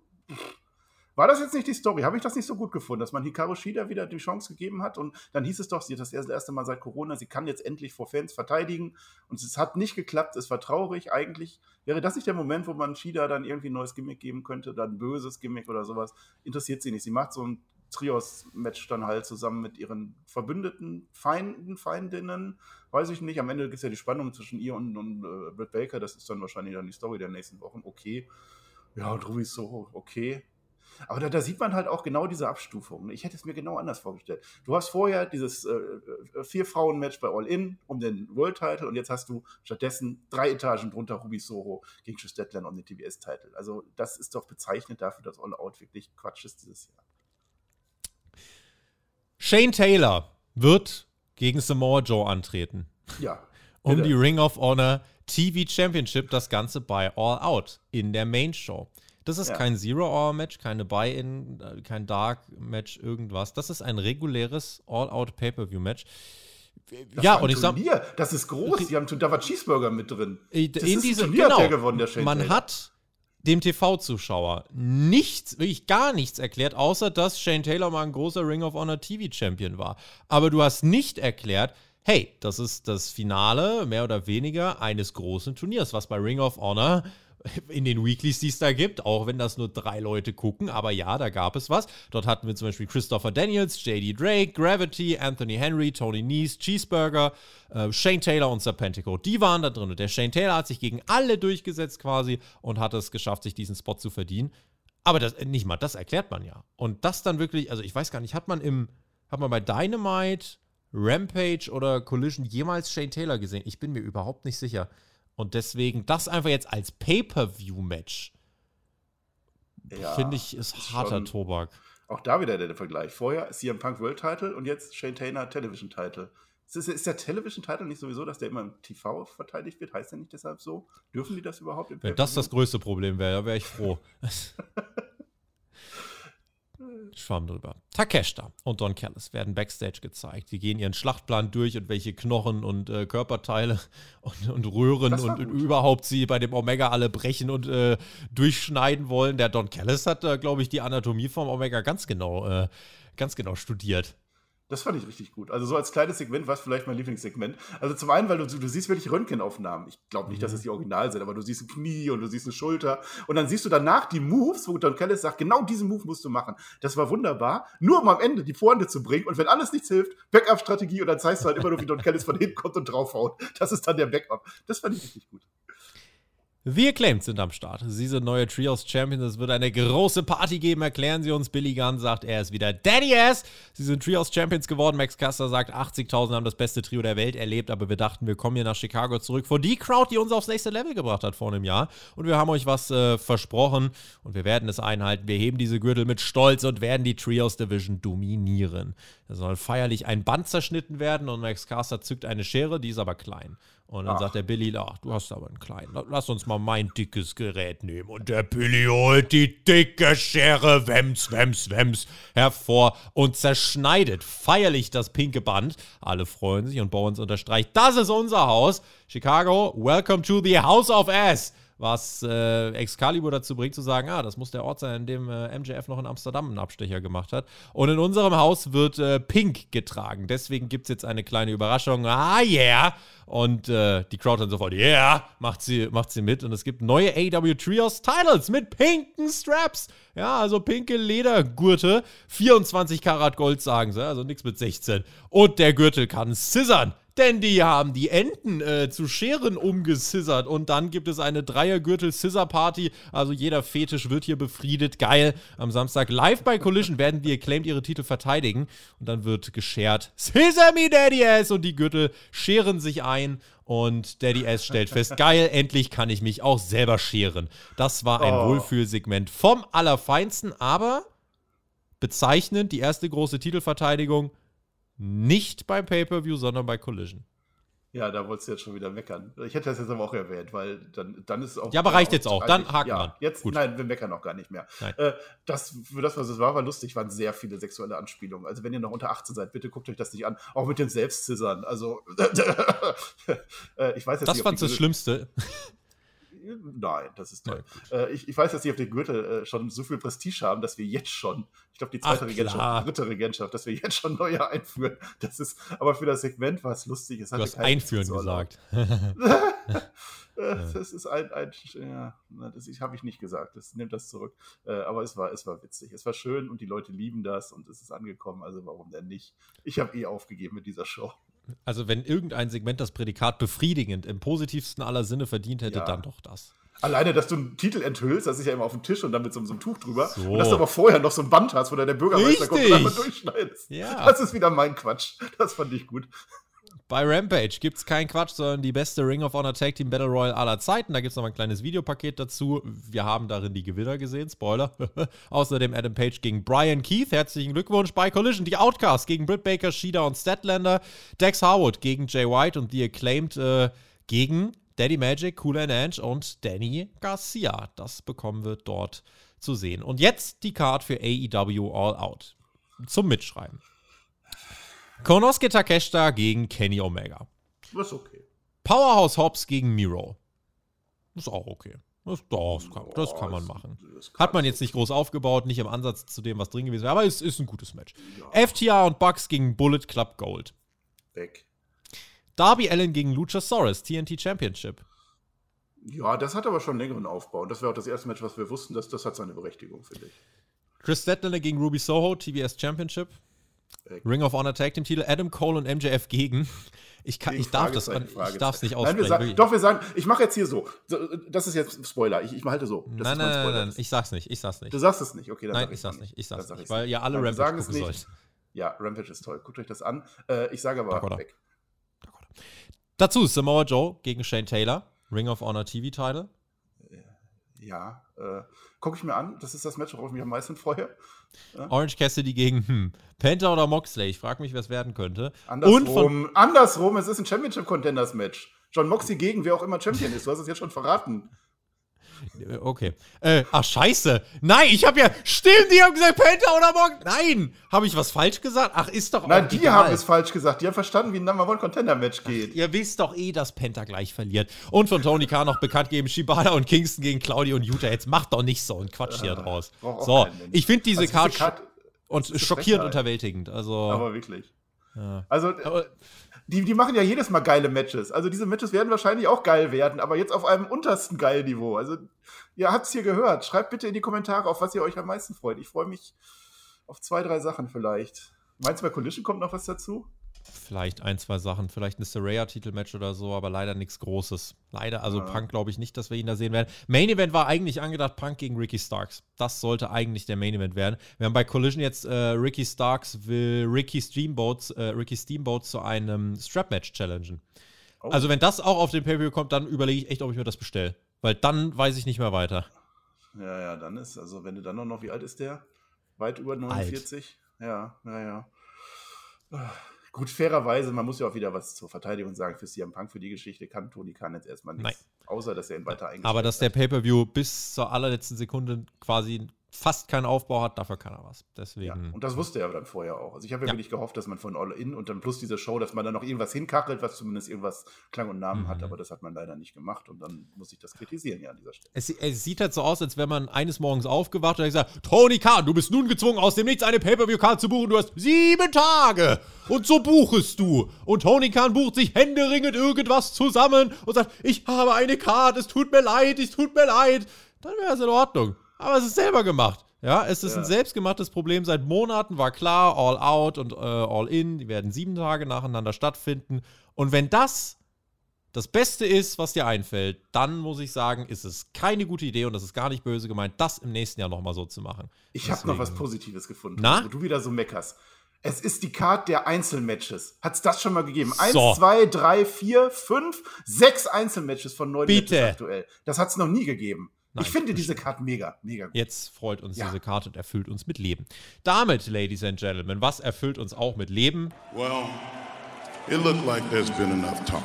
War das jetzt nicht die Story? Habe ich das nicht so gut gefunden, dass man Hikaru Shida wieder die Chance gegeben hat? Und dann hieß es doch, sie hat das erste Mal seit Corona, sie kann jetzt endlich vor Fans verteidigen. Und es hat nicht geklappt, es war traurig. Eigentlich wäre das nicht der Moment, wo man Shida dann irgendwie ein neues Gimmick geben könnte, dann ein böses Gimmick oder sowas. Interessiert sie nicht. Sie macht so ein Trios-Match dann halt zusammen mit ihren Verbündeten, Feinden, Feindinnen. Weiß ich nicht. Am Ende gibt es ja die Spannung zwischen ihr und, und äh, Britt Baker. Das ist dann wahrscheinlich dann die Story der nächsten Wochen. Okay. Ja, und Ruby so, okay. Aber da, da, sieht man halt auch genau diese Abstufung. Ich hätte es mir genau anders vorgestellt. Du hast vorher dieses äh, äh Vier-Frauen-Match bei All In um den World-Title und jetzt hast du stattdessen drei Etagen drunter Ruby Soho gegen Chris Statlander um den TBS-Title. Also, das ist doch bezeichnend dafür, dass All Out wirklich Quatsch ist dieses Jahr. Shane Taylor wird gegen Samoa Joe antreten. Ja. Um die Ring of Honor TV Championship, das Ganze bei All Out in der Main Show. Das ist ja. kein Zero-Hour-Match, keine Buy-In, äh, kein Dark-Match, irgendwas. Das ist ein reguläres All-Out-Pay-Per-View-Match. ja, und ich sag. Das ist groß. Die haben, da war Cheeseburger mit drin. Das in diese, Turnier genau, hat gewonnen, der Shane Man Taylor. hat dem TV-Zuschauer nichts, wirklich gar nichts erklärt, außer dass Shane Taylor mal ein großer Ring of Honor TV-Champion war. Aber du hast nicht erklärt, hey, das ist das Finale, mehr oder weniger, eines großen Turniers, was bei Ring of Honor in den Weeklies, die es da gibt, auch wenn das nur drei Leute gucken, aber ja, da gab es was. Dort hatten wir zum Beispiel Christopher Daniels, JD Drake, Gravity, Anthony Henry, Tony Nies, Cheeseburger, äh, Shane Taylor und Serpentico. Die waren da drin und der Shane Taylor hat sich gegen alle durchgesetzt quasi und hat es geschafft, sich diesen Spot zu verdienen. Aber das, nicht mal das erklärt man ja. Und das dann wirklich, also ich weiß gar nicht, hat man im, hat man bei Dynamite, Rampage oder Collision jemals Shane Taylor gesehen? Ich bin mir überhaupt nicht sicher. Und deswegen das einfach jetzt als Pay-per-View-Match ja, finde ich ist, ist harter Tobak. Auch da wieder der Vergleich. Vorher CM Punk World Title und jetzt Shane Taylor Television Title. Ist, ist der Television Title nicht sowieso, dass der immer im TV verteidigt wird? Heißt der nicht deshalb so? Dürfen die das überhaupt im Wenn das das größte Problem wäre, wäre ich froh. Schwamm drüber. Takeshita und Don Callis werden backstage gezeigt. Sie gehen ihren Schlachtplan durch und welche Knochen und äh, Körperteile und, und Röhren und, und, überhaupt sie bei dem Omega alle brechen und äh, durchschneiden wollen. Der Don Callis hat, äh, glaube ich, die Anatomie vom Omega ganz genau, äh, ganz genau studiert. Das fand ich richtig gut. Also so als kleines Segment war es vielleicht mein Lieblingssegment. Also zum einen, weil du, du siehst wirklich Röntgenaufnahmen. Ich glaube nicht, dass es die Original sind, aber du siehst ein Knie und du siehst eine Schulter. Und dann siehst du danach die Moves, wo Don Kellis sagt, genau diesen Move musst du machen. Das war wunderbar. Nur um am Ende die Vorhände zu bringen. Und wenn alles nichts hilft, Backup-Strategie und dann zeigst du halt immer nur, wie Don Kellis von hinten kommt und draufhaut. Das ist dann der Backup. Das fand ich richtig gut. The Acclaimed sind am Start. Sie sind neue Trios Champions. Es wird eine große Party geben, erklären sie uns. Billy Gunn sagt, er ist wieder Daddy Ass. Sie sind Trios Champions geworden. Max Caster sagt, 80.000 haben das beste Trio der Welt erlebt, aber wir dachten, wir kommen hier nach Chicago zurück vor die Crowd, die uns aufs nächste Level gebracht hat vor einem Jahr. Und wir haben euch was äh, versprochen und wir werden es einhalten. Wir heben diese Gürtel mit Stolz und werden die Trios Division dominieren. Da soll feierlich ein Band zerschnitten werden und Max Caster zückt eine Schere, die ist aber klein. Und dann ach. sagt der Billy, ach, du hast aber einen kleinen. Lass uns mal mein dickes Gerät nehmen. Und der Billy holt die dicke Schere, wems, wems, wems, hervor und zerschneidet feierlich das pinke Band. Alle freuen sich und Bowens unterstreicht, das ist unser Haus. Chicago, welcome to the House of Ass was äh, Excalibur dazu bringt, zu sagen, ah, das muss der Ort sein, in dem äh, MJF noch in Amsterdam einen Abstecher gemacht hat. Und in unserem Haus wird äh, Pink getragen. Deswegen gibt es jetzt eine kleine Überraschung. Ah, yeah! Und äh, die Crowd dann sofort, yeah, macht sie, macht sie mit. Und es gibt neue AW Trios Titles mit pinken Straps. Ja, also pinke Ledergurte. 24 Karat Gold sagen sie, also nichts mit 16. Und der Gürtel kann scissern. Denn die haben die Enten äh, zu Scheren umgescissert und dann gibt es eine Dreiergürtel-Scissor-Party. Also jeder Fetisch wird hier befriedet. Geil. Am Samstag live bei Collision werden die Acclaimed ihre Titel verteidigen und dann wird geschert Scissor me Daddy Ass und die Gürtel scheren sich ein und Daddy S stellt fest, geil, endlich kann ich mich auch selber scheren. Das war ein oh. Wohlfühlsegment vom Allerfeinsten, aber bezeichnend, die erste große Titelverteidigung nicht beim Pay-Per-View, sondern bei Collision. Ja, da wolltest du jetzt schon wieder meckern. Ich hätte das jetzt aber auch erwähnt, weil dann, dann ist es auch. Ja, aber reicht jetzt auch. Dann haken ja, wir. Jetzt, Gut. nein, wir meckern auch gar nicht mehr. Äh, das, für das, was es war, war lustig, waren sehr viele sexuelle Anspielungen. Also, wenn ihr noch unter 18 seid, bitte guckt euch das nicht an. Auch mit dem Selbstzissern. Also, äh, ich weiß jetzt das nicht. Das fand's das Schlimmste. Nein, das ist toll. Ja, äh, ich, ich, weiß, dass die auf den Gürtel äh, schon so viel Prestige haben, dass wir jetzt schon, ich glaube, die zweite Ach, Regentschaft, dritte Regentschaft, dass wir jetzt schon neue einführen. Das ist, aber für das Segment war es lustig. Es du hast einführen gesagt. das ist ein, ein ja, das habe ich nicht gesagt. Das nimmt das zurück. Äh, aber es war, es war witzig. Es war schön und die Leute lieben das und es ist angekommen. Also warum denn nicht? Ich habe eh aufgegeben mit dieser Show. Also, wenn irgendein Segment das Prädikat befriedigend im positivsten aller Sinne verdient hätte, ja. dann doch das. Alleine, dass du einen Titel enthüllst, das ist ja immer auf dem Tisch und dann mit so, so einem Tuch drüber. So. Und dass du aber vorher noch so ein Band hast, wo dann der Bürgermeister Richtig. kommt und einmal durchschneidest. Ja. Das ist wieder mein Quatsch. Das fand ich gut. Bei Rampage gibt es keinen Quatsch, sondern die beste Ring of Honor Tag Team Battle Royale aller Zeiten. Da gibt es noch ein kleines Videopaket dazu. Wir haben darin die Gewinner gesehen, Spoiler. Außerdem Adam Page gegen Brian Keith. Herzlichen Glückwunsch bei Collision. Die Outcasts gegen Britt Baker, Shida und Statlander. Dex Harwood gegen Jay White und The Acclaimed äh, gegen Daddy Magic, Cool and Ange und Danny Garcia. Das bekommen wir dort zu sehen. Und jetzt die Card für AEW All Out. Zum Mitschreiben. Konosuke Takeshita gegen Kenny Omega. Das ist okay. Powerhouse Hobbs gegen Miro. Das ist auch okay. Das, das, kann, das kann man machen. Hat man jetzt nicht groß aufgebaut, nicht im Ansatz zu dem, was drin gewesen wäre, aber es ist ein gutes Match. Ja. FTR und Bucks gegen Bullet Club Gold. Weg. Darby Allen gegen Luchasaurus, TNT Championship. Ja, das hat aber schon längeren Aufbau. Und das wäre auch das erste Match, was wir wussten, dass das hat seine Berechtigung, finde ich. Chris Statlander gegen Ruby Soho, TBS Championship. Ring of Honor Tag Team Titel, Adam Cole und MJF gegen. Ich, kann, ich darf das ich darf es nicht aussprechen. Nein, wir sagen, doch, wir sagen, ich mache jetzt hier so. Das ist jetzt Spoiler. Ich, ich halte so. Das nein, nein, nein, nein, ich sag's nicht. Ich sag's nicht. Du sagst es nicht, okay. Dann nein, ich sag's nicht. Ich sag's nicht, weil ihr alle nein, Rampage gucken sollt. Ja, Rampage ist toll. Guckt euch das an. Äh, ich sage aber Dakota. weg. Dakota. Dazu Samoa Joe gegen Shane Taylor. Ring of Honor TV Title. Ja, äh, gucke ich mir an. Das ist das Match, worauf ich mich am meisten freue. Ja. Orange Cassidy gegen hm, Penta oder Moxley. Ich frage mich, wer es werden könnte. Andersrum, andersrum, es ist ein Championship Contenders Match. John Moxley gegen wer auch immer Champion ist. Du hast es jetzt schon verraten. Okay. Äh, ach, scheiße. Nein, ich habe ja. Stimmt, die haben gesagt Penta oder Morgan. Nein. Habe ich was falsch gesagt? Ach, ist doch. Nein, die egal. haben es falsch gesagt. Die haben verstanden, wie ein Number One Contender Match geht. Ach, ihr wisst doch eh, dass Penta gleich verliert. Und von Tony Khan noch bekannt geben: Shibata und Kingston gegen Claudio und Utah. Jetzt macht doch nicht so ein Quatsch hier äh, draus. So, ich finde diese also. Card und schockierend unterwältigend. Also, aber wirklich. Ja. Also, aber, die, die machen ja jedes Mal geile Matches. Also diese Matches werden wahrscheinlich auch geil werden, aber jetzt auf einem untersten geil Niveau. Also ihr habt es hier gehört. Schreibt bitte in die Kommentare, auf was ihr euch am meisten freut. Ich freue mich auf zwei, drei Sachen vielleicht. Meinst du, bei Collision kommt noch was dazu? Vielleicht ein, zwei Sachen, vielleicht ein Saraya-Titelmatch oder so, aber leider nichts Großes. Leider, also ja. Punk glaube ich nicht, dass wir ihn da sehen werden. Main Event war eigentlich angedacht, Punk gegen Ricky Starks. Das sollte eigentlich der Main Event werden. Wir haben bei Collision jetzt äh, Ricky Starks will Ricky Steamboat, äh, Ricky Steamboat zu einem Strap-Match challengen. Oh. Also wenn das auch auf den Pay-Per-View kommt, dann überlege ich echt, ob ich mir das bestelle. Weil dann weiß ich nicht mehr weiter. Ja, ja, dann ist, also wenn du dann noch, wie alt ist der? Weit über 49? Alt. Ja, ja, ja Gut, fairerweise, man muss ja auch wieder was zur Verteidigung sagen. Für CM Punk, für die Geschichte kann Tony Khan jetzt erstmal nichts. Nein. Außer, dass er ihn weiter eingestellt Aber dass der Pay-Per-View bis zur allerletzten Sekunde quasi fast keinen Aufbau hat, dafür kann er was. Deswegen. Ja, und das wusste er dann vorher auch. Also ich habe ja, ja, wirklich gehofft, dass man von All In und dann plus diese Show, dass man da noch irgendwas hinkachelt, was zumindest irgendwas Klang und Namen mhm. hat, aber das hat man leider nicht gemacht und dann muss ich das kritisieren ja an dieser Stelle. Es, es sieht halt so aus, als wäre man eines Morgens aufgewacht und hat gesagt, Tony Khan, du bist nun gezwungen, aus dem Nichts eine Pay-Per-View-Card zu buchen. Du hast sieben Tage und so buchest du. Und Tony Khan bucht sich händeringend irgendwas zusammen und sagt, ich habe eine Card, es tut mir leid, es tut mir leid. Dann wäre es in Ordnung. Aber es ist selber gemacht. Ja, es ist ja. ein selbstgemachtes Problem. Seit Monaten war klar, All Out und äh, All In, die werden sieben Tage nacheinander stattfinden. Und wenn das das Beste ist, was dir einfällt, dann muss ich sagen, ist es keine gute Idee und das ist gar nicht böse gemeint, das im nächsten Jahr nochmal so zu machen. Ich habe noch was Positives gefunden, Na? wo du wieder so meckerst. Es ist die Karte der Einzelmatches. Hat es das schon mal gegeben? Eins, so. zwei, drei, vier, fünf, sechs Einzelmatches von neun Bitte. Matches aktuell. Das hat es noch nie gegeben. Nein, ich finde diese Karte mega, mega gut. Jetzt freut uns ja. diese Karte und erfüllt uns mit Leben. Damit, Ladies and Gentlemen, was erfüllt uns auch mit Leben? Well, it looked like there's been enough talk.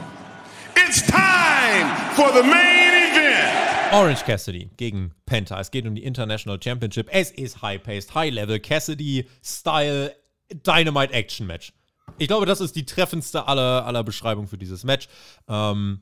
It's time for the main event! Orange Cassidy gegen Penta. Es geht um die International Championship. Es ist High-Paced, High-Level Cassidy-Style Dynamite Action Match. Ich glaube, das ist die treffendste aller, aller Beschreibungen für dieses Match. Ähm,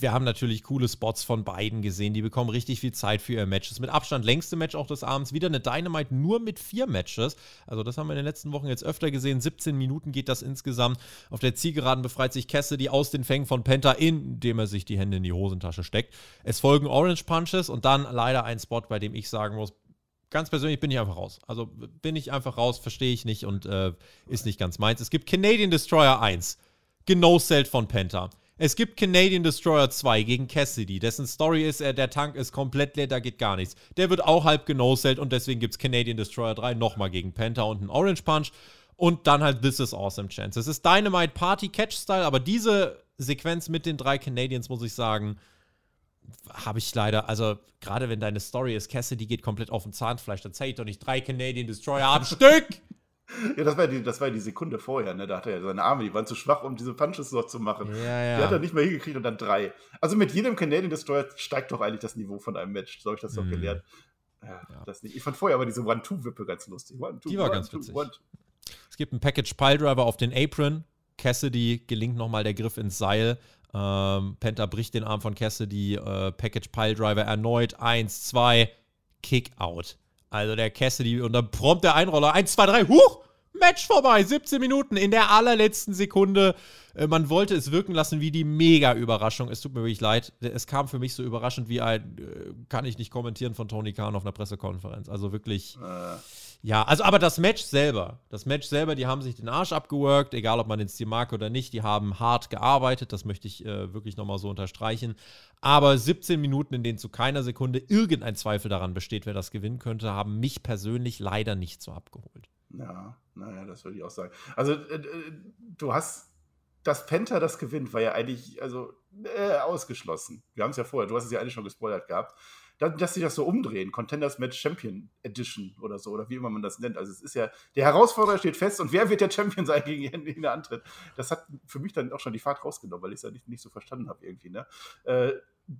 wir haben natürlich coole Spots von beiden gesehen. Die bekommen richtig viel Zeit für ihre Matches. Mit Abstand längste Match auch des Abends. Wieder eine Dynamite nur mit vier Matches. Also, das haben wir in den letzten Wochen jetzt öfter gesehen. 17 Minuten geht das insgesamt. Auf der Zielgeraden befreit sich Cassidy aus den Fängen von Penta, indem er sich die Hände in die Hosentasche steckt. Es folgen Orange Punches und dann leider ein Spot, bei dem ich sagen muss, ganz persönlich bin ich einfach raus. Also bin ich einfach raus, verstehe ich nicht und äh, ist nicht ganz meins. Es gibt Canadian Destroyer 1, genoselt von Penta. Es gibt Canadian Destroyer 2 gegen Cassidy, dessen Story ist, er, der Tank ist komplett leer, da geht gar nichts. Der wird auch halb genoselt und deswegen gibt es Canadian Destroyer 3 nochmal gegen Penta und einen Orange Punch. Und dann halt This is Awesome Chance. Es ist Dynamite Party Catch Style, aber diese Sequenz mit den drei Canadians, muss ich sagen, habe ich leider, also gerade wenn deine Story ist, Cassidy geht komplett auf den Zahnfleisch, dann zeig ich doch nicht drei Canadian Destroyer am Stück. Ja, das war, die, das war die Sekunde vorher, ne? Da hatte er seine Arme, die waren zu schwach, um diese Punches noch zu machen. Ja, ja. Die hat er nicht mehr hingekriegt und dann drei. Also mit jedem Canadian Destroyer steigt doch eigentlich das Niveau von einem Match. So habe ich das doch mm. gelernt. Ja. Das nicht. Ich fand vorher aber diese One-Two-Wippe ganz lustig. One, two, die war one, ganz two, witzig. One, es gibt einen Package Piledriver auf den Apron. Cassidy gelingt nochmal der Griff ins Seil. Ähm, Penta bricht den Arm von Cassidy. Äh, Package Piledriver erneut. Eins, zwei. Kick out. Also der Cassidy und dann prompt der Einroller. Eins, zwei, drei. Huch! Match vorbei. 17 Minuten in der allerletzten Sekunde. Äh, man wollte es wirken lassen wie die Mega-Überraschung. Es tut mir wirklich leid. Es kam für mich so überraschend wie ein, äh, kann ich nicht kommentieren von Tony Khan auf einer Pressekonferenz. Also wirklich. Äh. Ja, also aber das Match selber, das Match selber, die haben sich den Arsch abgeworkt, egal ob man den Stil mag oder nicht, die haben hart gearbeitet, das möchte ich äh, wirklich nochmal so unterstreichen. Aber 17 Minuten, in denen zu keiner Sekunde irgendein Zweifel daran besteht, wer das gewinnen könnte, haben mich persönlich leider nicht so abgeholt. Ja, naja, das würde ich auch sagen. Also, äh, äh, du hast das Penta, das gewinnt, war ja eigentlich also äh, ausgeschlossen. Wir haben es ja vorher, du hast es ja eigentlich schon gespoilert gehabt dass sie das so umdrehen, Contenders Match Champion Edition oder so, oder wie immer man das nennt. Also es ist ja, der Herausforderer steht fest und wer wird der Champion sein, gegen den er antritt? Das hat für mich dann auch schon die Fahrt rausgenommen, weil ich es ja nicht, nicht so verstanden habe irgendwie. Ne? Äh,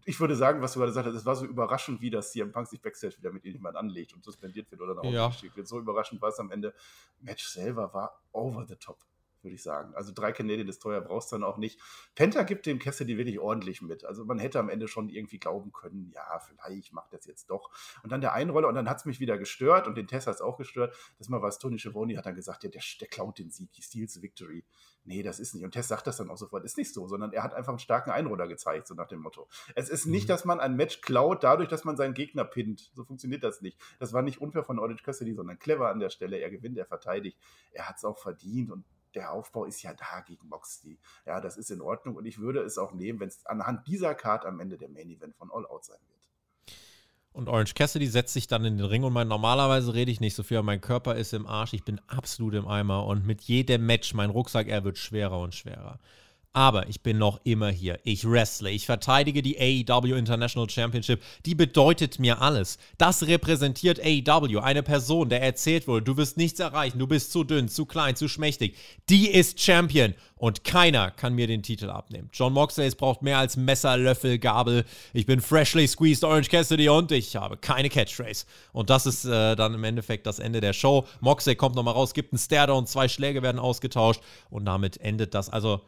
ich würde sagen, was du gerade gesagt hast, es war so überraschend, wie das CM Punk sich Backstage wieder mit jemand anlegt und suspendiert wird oder nach ja. wird. So überraschend war es am Ende. Match selber war over the top würde ich sagen. Also drei Canadian Destroyer brauchst du dann auch nicht. Penta gibt dem Cassidy wirklich ordentlich mit. Also man hätte am Ende schon irgendwie glauben können, ja, vielleicht macht das jetzt doch. Und dann der Einroller und dann hat es mich wieder gestört und den Test hat es auch gestört. Das mal was Tony Schiavone hat dann gesagt, ja, der, der klaut den Sieg, he steals victory. Nee, das ist nicht. Und Tess sagt das dann auch sofort, ist nicht so, sondern er hat einfach einen starken Einroller gezeigt, so nach dem Motto. Es ist nicht, mhm. dass man ein Match klaut, dadurch, dass man seinen Gegner pinnt. So funktioniert das nicht. Das war nicht unfair von Orange Cassidy, sondern clever an der Stelle. Er gewinnt, er verteidigt. Er hat es auch verdient und der Aufbau ist ja da gegen Moxley. Ja, das ist in Ordnung und ich würde es auch nehmen, wenn es anhand dieser Card am Ende der Main Event von All Out sein wird. Und Orange Cassidy setzt sich dann in den Ring und meint, normalerweise rede ich nicht so viel, mein Körper ist im Arsch, ich bin absolut im Eimer und mit jedem Match, mein Rucksack, er wird schwerer und schwerer. Aber ich bin noch immer hier. Ich wrestle. Ich verteidige die AEW International Championship. Die bedeutet mir alles. Das repräsentiert AEW. Eine Person, der erzählt wurde, du wirst nichts erreichen. Du bist zu dünn, zu klein, zu schmächtig. Die ist Champion. Und keiner kann mir den Titel abnehmen. John Moxley, braucht mehr als Messer, Löffel, Gabel. Ich bin freshly squeezed Orange Cassidy und ich habe keine Catchphrase. Und das ist äh, dann im Endeffekt das Ende der Show. Moxley kommt nochmal raus, gibt einen Stare-Down, zwei Schläge werden ausgetauscht und damit endet das. Also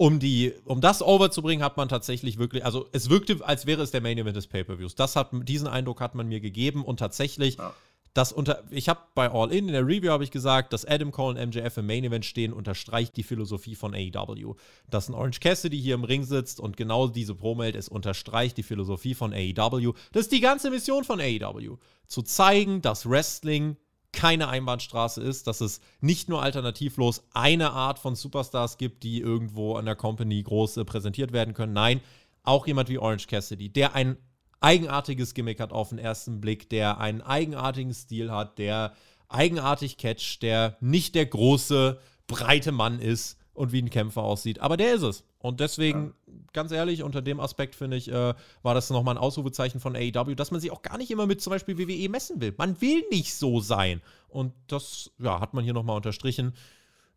um die, um das overzubringen, hat man tatsächlich wirklich, also es wirkte, als wäre es der Main Event des Pay-Per-Views. Das hat, diesen Eindruck hat man mir gegeben und tatsächlich, ja. das unter, ich habe bei All In, in der Review habe ich gesagt, dass Adam Cole und MJF im Main Event stehen, unterstreicht die Philosophie von AEW. Dass ein Orange Cassidy hier im Ring sitzt und genau diese Promo hält, es unterstreicht die Philosophie von AEW. Das ist die ganze Mission von AEW. Zu zeigen, dass Wrestling keine Einbahnstraße ist, dass es nicht nur alternativlos eine Art von Superstars gibt, die irgendwo an der Company groß äh, präsentiert werden können. Nein, auch jemand wie Orange Cassidy, der ein eigenartiges Gimmick hat auf den ersten Blick, der einen eigenartigen Stil hat, der eigenartig catcht, der nicht der große, breite Mann ist und wie ein Kämpfer aussieht. Aber der ist es. Und deswegen, ja. ganz ehrlich, unter dem Aspekt finde ich, äh, war das nochmal ein Ausrufezeichen von AEW, dass man sich auch gar nicht immer mit zum Beispiel WWE messen will. Man will nicht so sein. Und das, ja, hat man hier nochmal unterstrichen.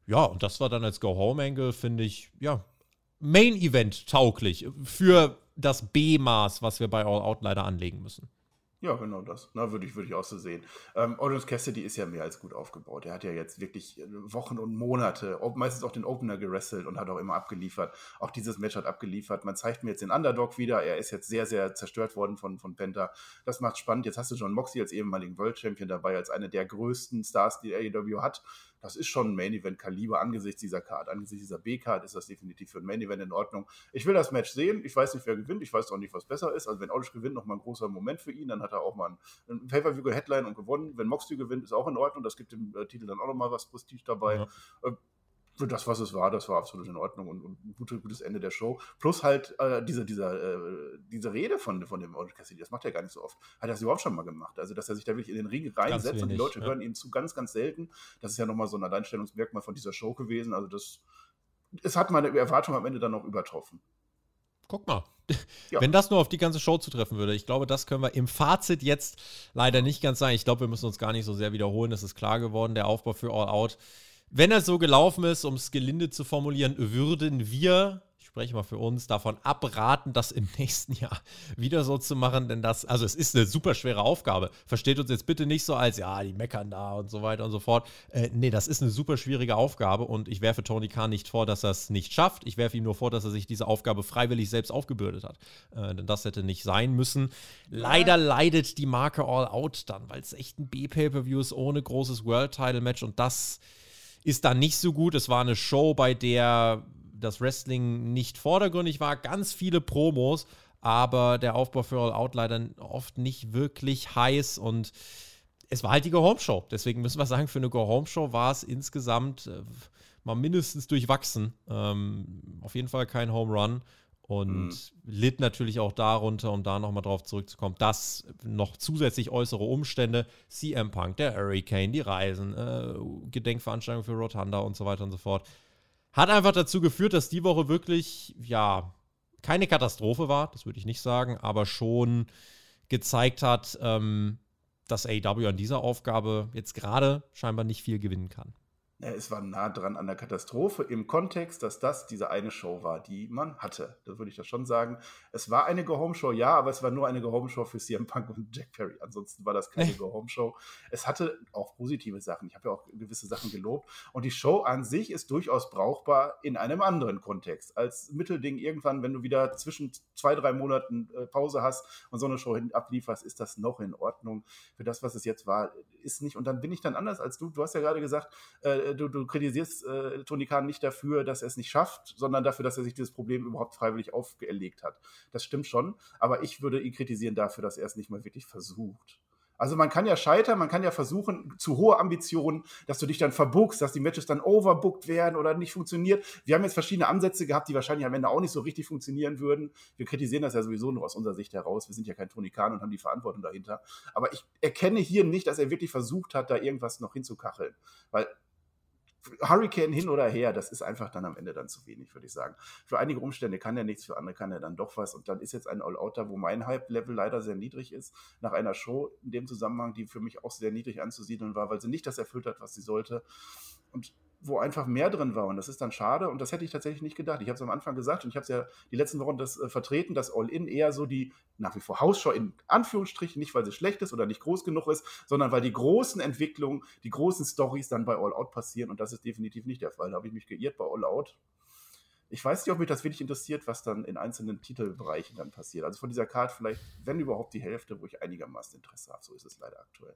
Ja, und das war dann als Go-Home-Angle, finde ich, ja, Main-Event tauglich für das B-Maß, was wir bei All Out leider anlegen müssen. Ja, genau das. Na, würde ich, würd ich auch so sehen. Ähm, Orange Cassidy ist ja mehr als gut aufgebaut. Er hat ja jetzt wirklich äh, Wochen und Monate, meistens auch den Opener gerestelt und hat auch immer abgeliefert. Auch dieses Match hat abgeliefert. Man zeigt mir jetzt den Underdog wieder. Er ist jetzt sehr, sehr zerstört worden von, von Penta. Das macht spannend. Jetzt hast du John Moxley als ehemaligen World Champion dabei, als eine der größten Stars, die AEW hat das ist schon ein Main Event Kaliber angesichts dieser Card, angesichts dieser B-Card ist das definitiv für ein Main Event in Ordnung. Ich will das Match sehen. Ich weiß nicht, wer gewinnt. Ich weiß auch nicht, was besser ist. Also wenn Orange gewinnt, nochmal ein großer Moment für ihn. Dann hat er auch mal ein Pay-Per-View Headline und gewonnen. Wenn Moxley gewinnt, ist auch in Ordnung. Das gibt dem äh, Titel dann auch nochmal was Prestige dabei. Ja. Äh, für das, was es war, das war absolut in Ordnung und, und ein gutes, gutes Ende der Show. Plus halt äh, diese, dieser, äh, diese Rede von, von dem Orange Cassidy, das macht er gar nicht so oft. Hat er das überhaupt schon mal gemacht? Also, dass er sich da wirklich in den Ring reinsetzt wenig, und die Leute ja. hören ihm zu, ganz, ganz selten. Das ist ja nochmal so ein Alleinstellungsmerkmal von dieser Show gewesen. Also, das, es hat meine Erwartung am Ende dann noch übertroffen. Guck mal. Ja. Wenn das nur auf die ganze Show zutreffen würde, ich glaube, das können wir im Fazit jetzt leider nicht ganz sagen. Ich glaube, wir müssen uns gar nicht so sehr wiederholen. Es ist klar geworden, der Aufbau für All Out wenn er so gelaufen ist, um es gelinde zu formulieren, würden wir, ich spreche mal für uns, davon abraten, das im nächsten Jahr wieder so zu machen, denn das, also es ist eine super schwere Aufgabe. Versteht uns jetzt bitte nicht so als, ja, die meckern da und so weiter und so fort. Äh, nee, das ist eine super schwierige Aufgabe und ich werfe Tony Khan nicht vor, dass er es nicht schafft. Ich werfe ihm nur vor, dass er sich diese Aufgabe freiwillig selbst aufgebürdet hat. Äh, denn das hätte nicht sein müssen. Leider leidet die Marke All Out dann, weil es echt ein B-Pay-Per-View ist ohne großes World-Title-Match und das ist da nicht so gut. Es war eine Show, bei der das Wrestling nicht vordergründig war, ganz viele Promos, aber der Aufbau für All Out leider oft nicht wirklich heiß und es war halt die Go-Home-Show. Deswegen müssen wir sagen, für eine Go-Home-Show war es insgesamt äh, mal mindestens durchwachsen. Ähm, auf jeden Fall kein Home Run und mhm. litt natürlich auch darunter, um da nochmal drauf zurückzukommen, dass noch zusätzlich äußere Umstände, CM Punk, der Hurricane, die Reisen, äh, Gedenkveranstaltungen für Rotunda und so weiter und so fort, hat einfach dazu geführt, dass die Woche wirklich, ja, keine Katastrophe war, das würde ich nicht sagen, aber schon gezeigt hat, ähm, dass AEW an dieser Aufgabe jetzt gerade scheinbar nicht viel gewinnen kann es war nah dran an der Katastrophe im Kontext, dass das diese eine Show war, die man hatte. Da würde ich das schon sagen. Es war eine Go-Home-Show, ja, aber es war nur eine Go-Home-Show für CM Punk und Jack Perry. Ansonsten war das keine Go-Home-Show. Es hatte auch positive Sachen. Ich habe ja auch gewisse Sachen gelobt. Und die Show an sich ist durchaus brauchbar in einem anderen Kontext. Als Mittelding irgendwann, wenn du wieder zwischen zwei, drei Monaten äh, Pause hast und so eine Show ablieferst, ist das noch in Ordnung. Für das, was es jetzt war, ist nicht. Und dann bin ich dann anders als du. Du hast ja gerade gesagt, äh, du, du kritisierst äh, Tony Khan nicht dafür, dass er es nicht schafft, sondern dafür, dass er sich dieses Problem überhaupt freiwillig auferlegt hat. Das stimmt schon, aber ich würde ihn kritisieren dafür, dass er es nicht mal wirklich versucht. Also man kann ja scheitern, man kann ja versuchen, zu hohe Ambitionen, dass du dich dann verbuchst, dass die Matches dann overbooked werden oder nicht funktioniert. Wir haben jetzt verschiedene Ansätze gehabt, die wahrscheinlich am Ende auch nicht so richtig funktionieren würden. Wir kritisieren das ja sowieso nur aus unserer Sicht heraus. Wir sind ja kein Tony Khan und haben die Verantwortung dahinter. Aber ich erkenne hier nicht, dass er wirklich versucht hat, da irgendwas noch hinzukacheln. Weil Hurricane hin oder her, das ist einfach dann am Ende dann zu wenig, würde ich sagen. Für einige Umstände kann er nichts, für andere kann er dann doch was. Und dann ist jetzt ein All-Outer, wo mein Hype-Level leider sehr niedrig ist, nach einer Show in dem Zusammenhang, die für mich auch sehr niedrig anzusiedeln war, weil sie nicht das erfüllt hat, was sie sollte. Und wo einfach mehr drin war. Und das ist dann schade. Und das hätte ich tatsächlich nicht gedacht. Ich habe es am Anfang gesagt und ich habe es ja die letzten Wochen das äh, vertreten, dass All-In eher so die nach wie vor Hausschau in Anführungsstrichen, nicht weil sie schlecht ist oder nicht groß genug ist, sondern weil die großen Entwicklungen, die großen Stories dann bei All-Out passieren. Und das ist definitiv nicht der Fall. Da habe ich mich geirrt bei All-Out. Ich weiß nicht, ob mich das wirklich interessiert, was dann in einzelnen Titelbereichen dann passiert. Also von dieser Karte vielleicht, wenn überhaupt, die Hälfte, wo ich einigermaßen Interesse habe. So ist es leider aktuell.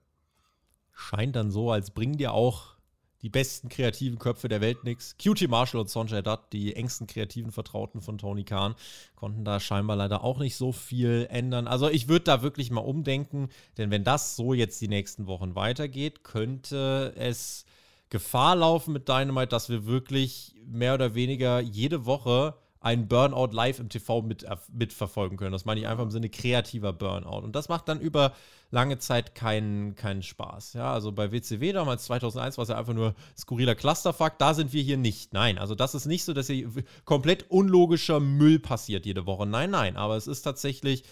Scheint dann so, als bringen dir auch die besten kreativen Köpfe der Welt nix. QT Marshall und Sonjay Dutt, die engsten kreativen Vertrauten von Tony Khan, konnten da scheinbar leider auch nicht so viel ändern. Also ich würde da wirklich mal umdenken, denn wenn das so jetzt die nächsten Wochen weitergeht, könnte es Gefahr laufen mit Dynamite, dass wir wirklich mehr oder weniger jede Woche einen Burnout live im TV mit, mitverfolgen können. Das meine ich einfach im Sinne kreativer Burnout. Und das macht dann über lange Zeit keinen, keinen Spaß. Ja, also bei WCW damals 2001 war es ja einfach nur skurriler Clusterfuck. Da sind wir hier nicht. Nein, also das ist nicht so, dass hier komplett unlogischer Müll passiert jede Woche. Nein, nein, aber es ist tatsächlich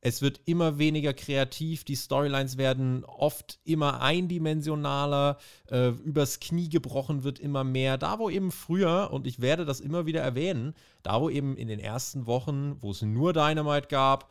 es wird immer weniger kreativ, die Storylines werden oft immer eindimensionaler, äh, übers Knie gebrochen wird immer mehr. Da, wo eben früher, und ich werde das immer wieder erwähnen, da, wo eben in den ersten Wochen, wo es nur Dynamite gab,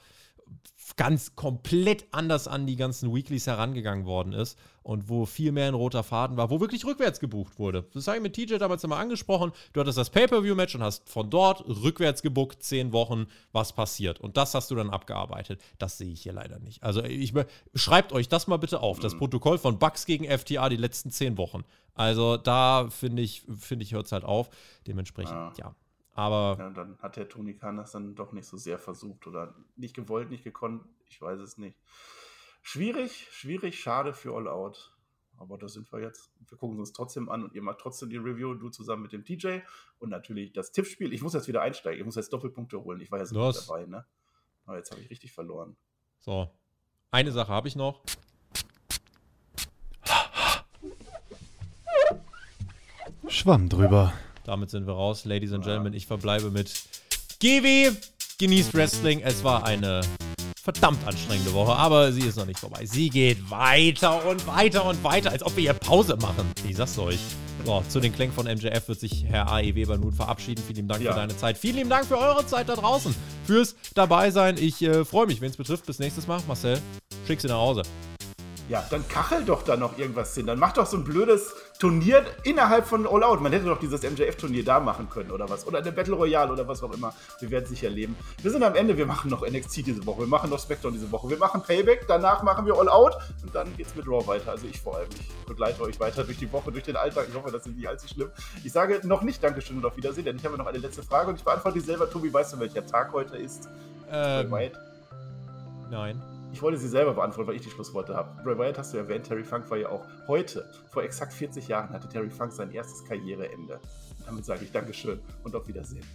ganz komplett anders an die ganzen Weeklies herangegangen worden ist und wo viel mehr ein roter Faden war, wo wirklich rückwärts gebucht wurde. Das habe ich mit TJ damals immer angesprochen. Du hattest das Pay-Per-View-Match und hast von dort rückwärts gebuckt, zehn Wochen, was passiert. Und das hast du dann abgearbeitet. Das sehe ich hier leider nicht. Also ich, schreibt euch das mal bitte auf, das mhm. Protokoll von Bucks gegen FTA die letzten zehn Wochen. Also da finde ich, finde ich, hört es halt auf. Dementsprechend, ja. ja. Aber. Ja, dann hat der Tony Khan das dann doch nicht so sehr versucht oder nicht gewollt, nicht gekonnt. Ich weiß es nicht. Schwierig, schwierig, schade für All Out. Aber da sind wir jetzt. Wir gucken uns trotzdem an und ihr macht trotzdem die Review, du zusammen mit dem TJ und natürlich das Tippspiel. Ich muss jetzt wieder einsteigen, ich muss jetzt Doppelpunkte holen. Ich war ja so gut dabei, ne? Aber jetzt habe ich richtig verloren. So. Eine Sache habe ich noch. Schwamm drüber. Damit sind wir raus, Ladies and Gentlemen. Ich verbleibe mit GW. Genießt Wrestling. Es war eine verdammt anstrengende Woche, aber sie ist noch nicht vorbei. Sie geht weiter und weiter und weiter, als ob wir hier Pause machen. Ich sag's euch. So, zu den Klängen von MJF wird sich Herr A.E. Weber nun verabschieden. Vielen lieben Dank ja. für deine Zeit. Vielen lieben Dank für eure Zeit da draußen. Fürs Dabeisein. Ich äh, freue mich, wenn es betrifft. Bis nächstes Mal. Marcel, schick sie nach Hause. Ja, dann kachel doch da noch irgendwas hin. Dann mach doch so ein blödes Turnier innerhalb von All Out. Man hätte doch dieses MJF-Turnier da machen können oder was. Oder eine Battle Royale oder was auch immer. Wir werden sicher leben. Wir sind am Ende. Wir machen noch NXT diese Woche. Wir machen noch SmackDown diese Woche. Wir machen Payback. Danach machen wir All Out. Und dann geht's mit Raw weiter. Also ich vor allem. Ich begleite euch weiter durch die Woche, durch den Alltag. Ich hoffe, das ist nicht allzu schlimm. Ich sage noch nicht Dankeschön und auf Wiedersehen, denn ich habe noch eine letzte Frage und ich beantworte die selber. Tobi, weißt du, welcher Tag heute ist? Ähm, nein. Ich wollte sie selber beantworten, weil ich die Schlussworte habe. Bray Wyatt hast du erwähnt, Terry Funk war ja auch heute, vor exakt 40 Jahren, hatte Terry Funk sein erstes Karriereende. Damit sage ich Dankeschön und auf Wiedersehen.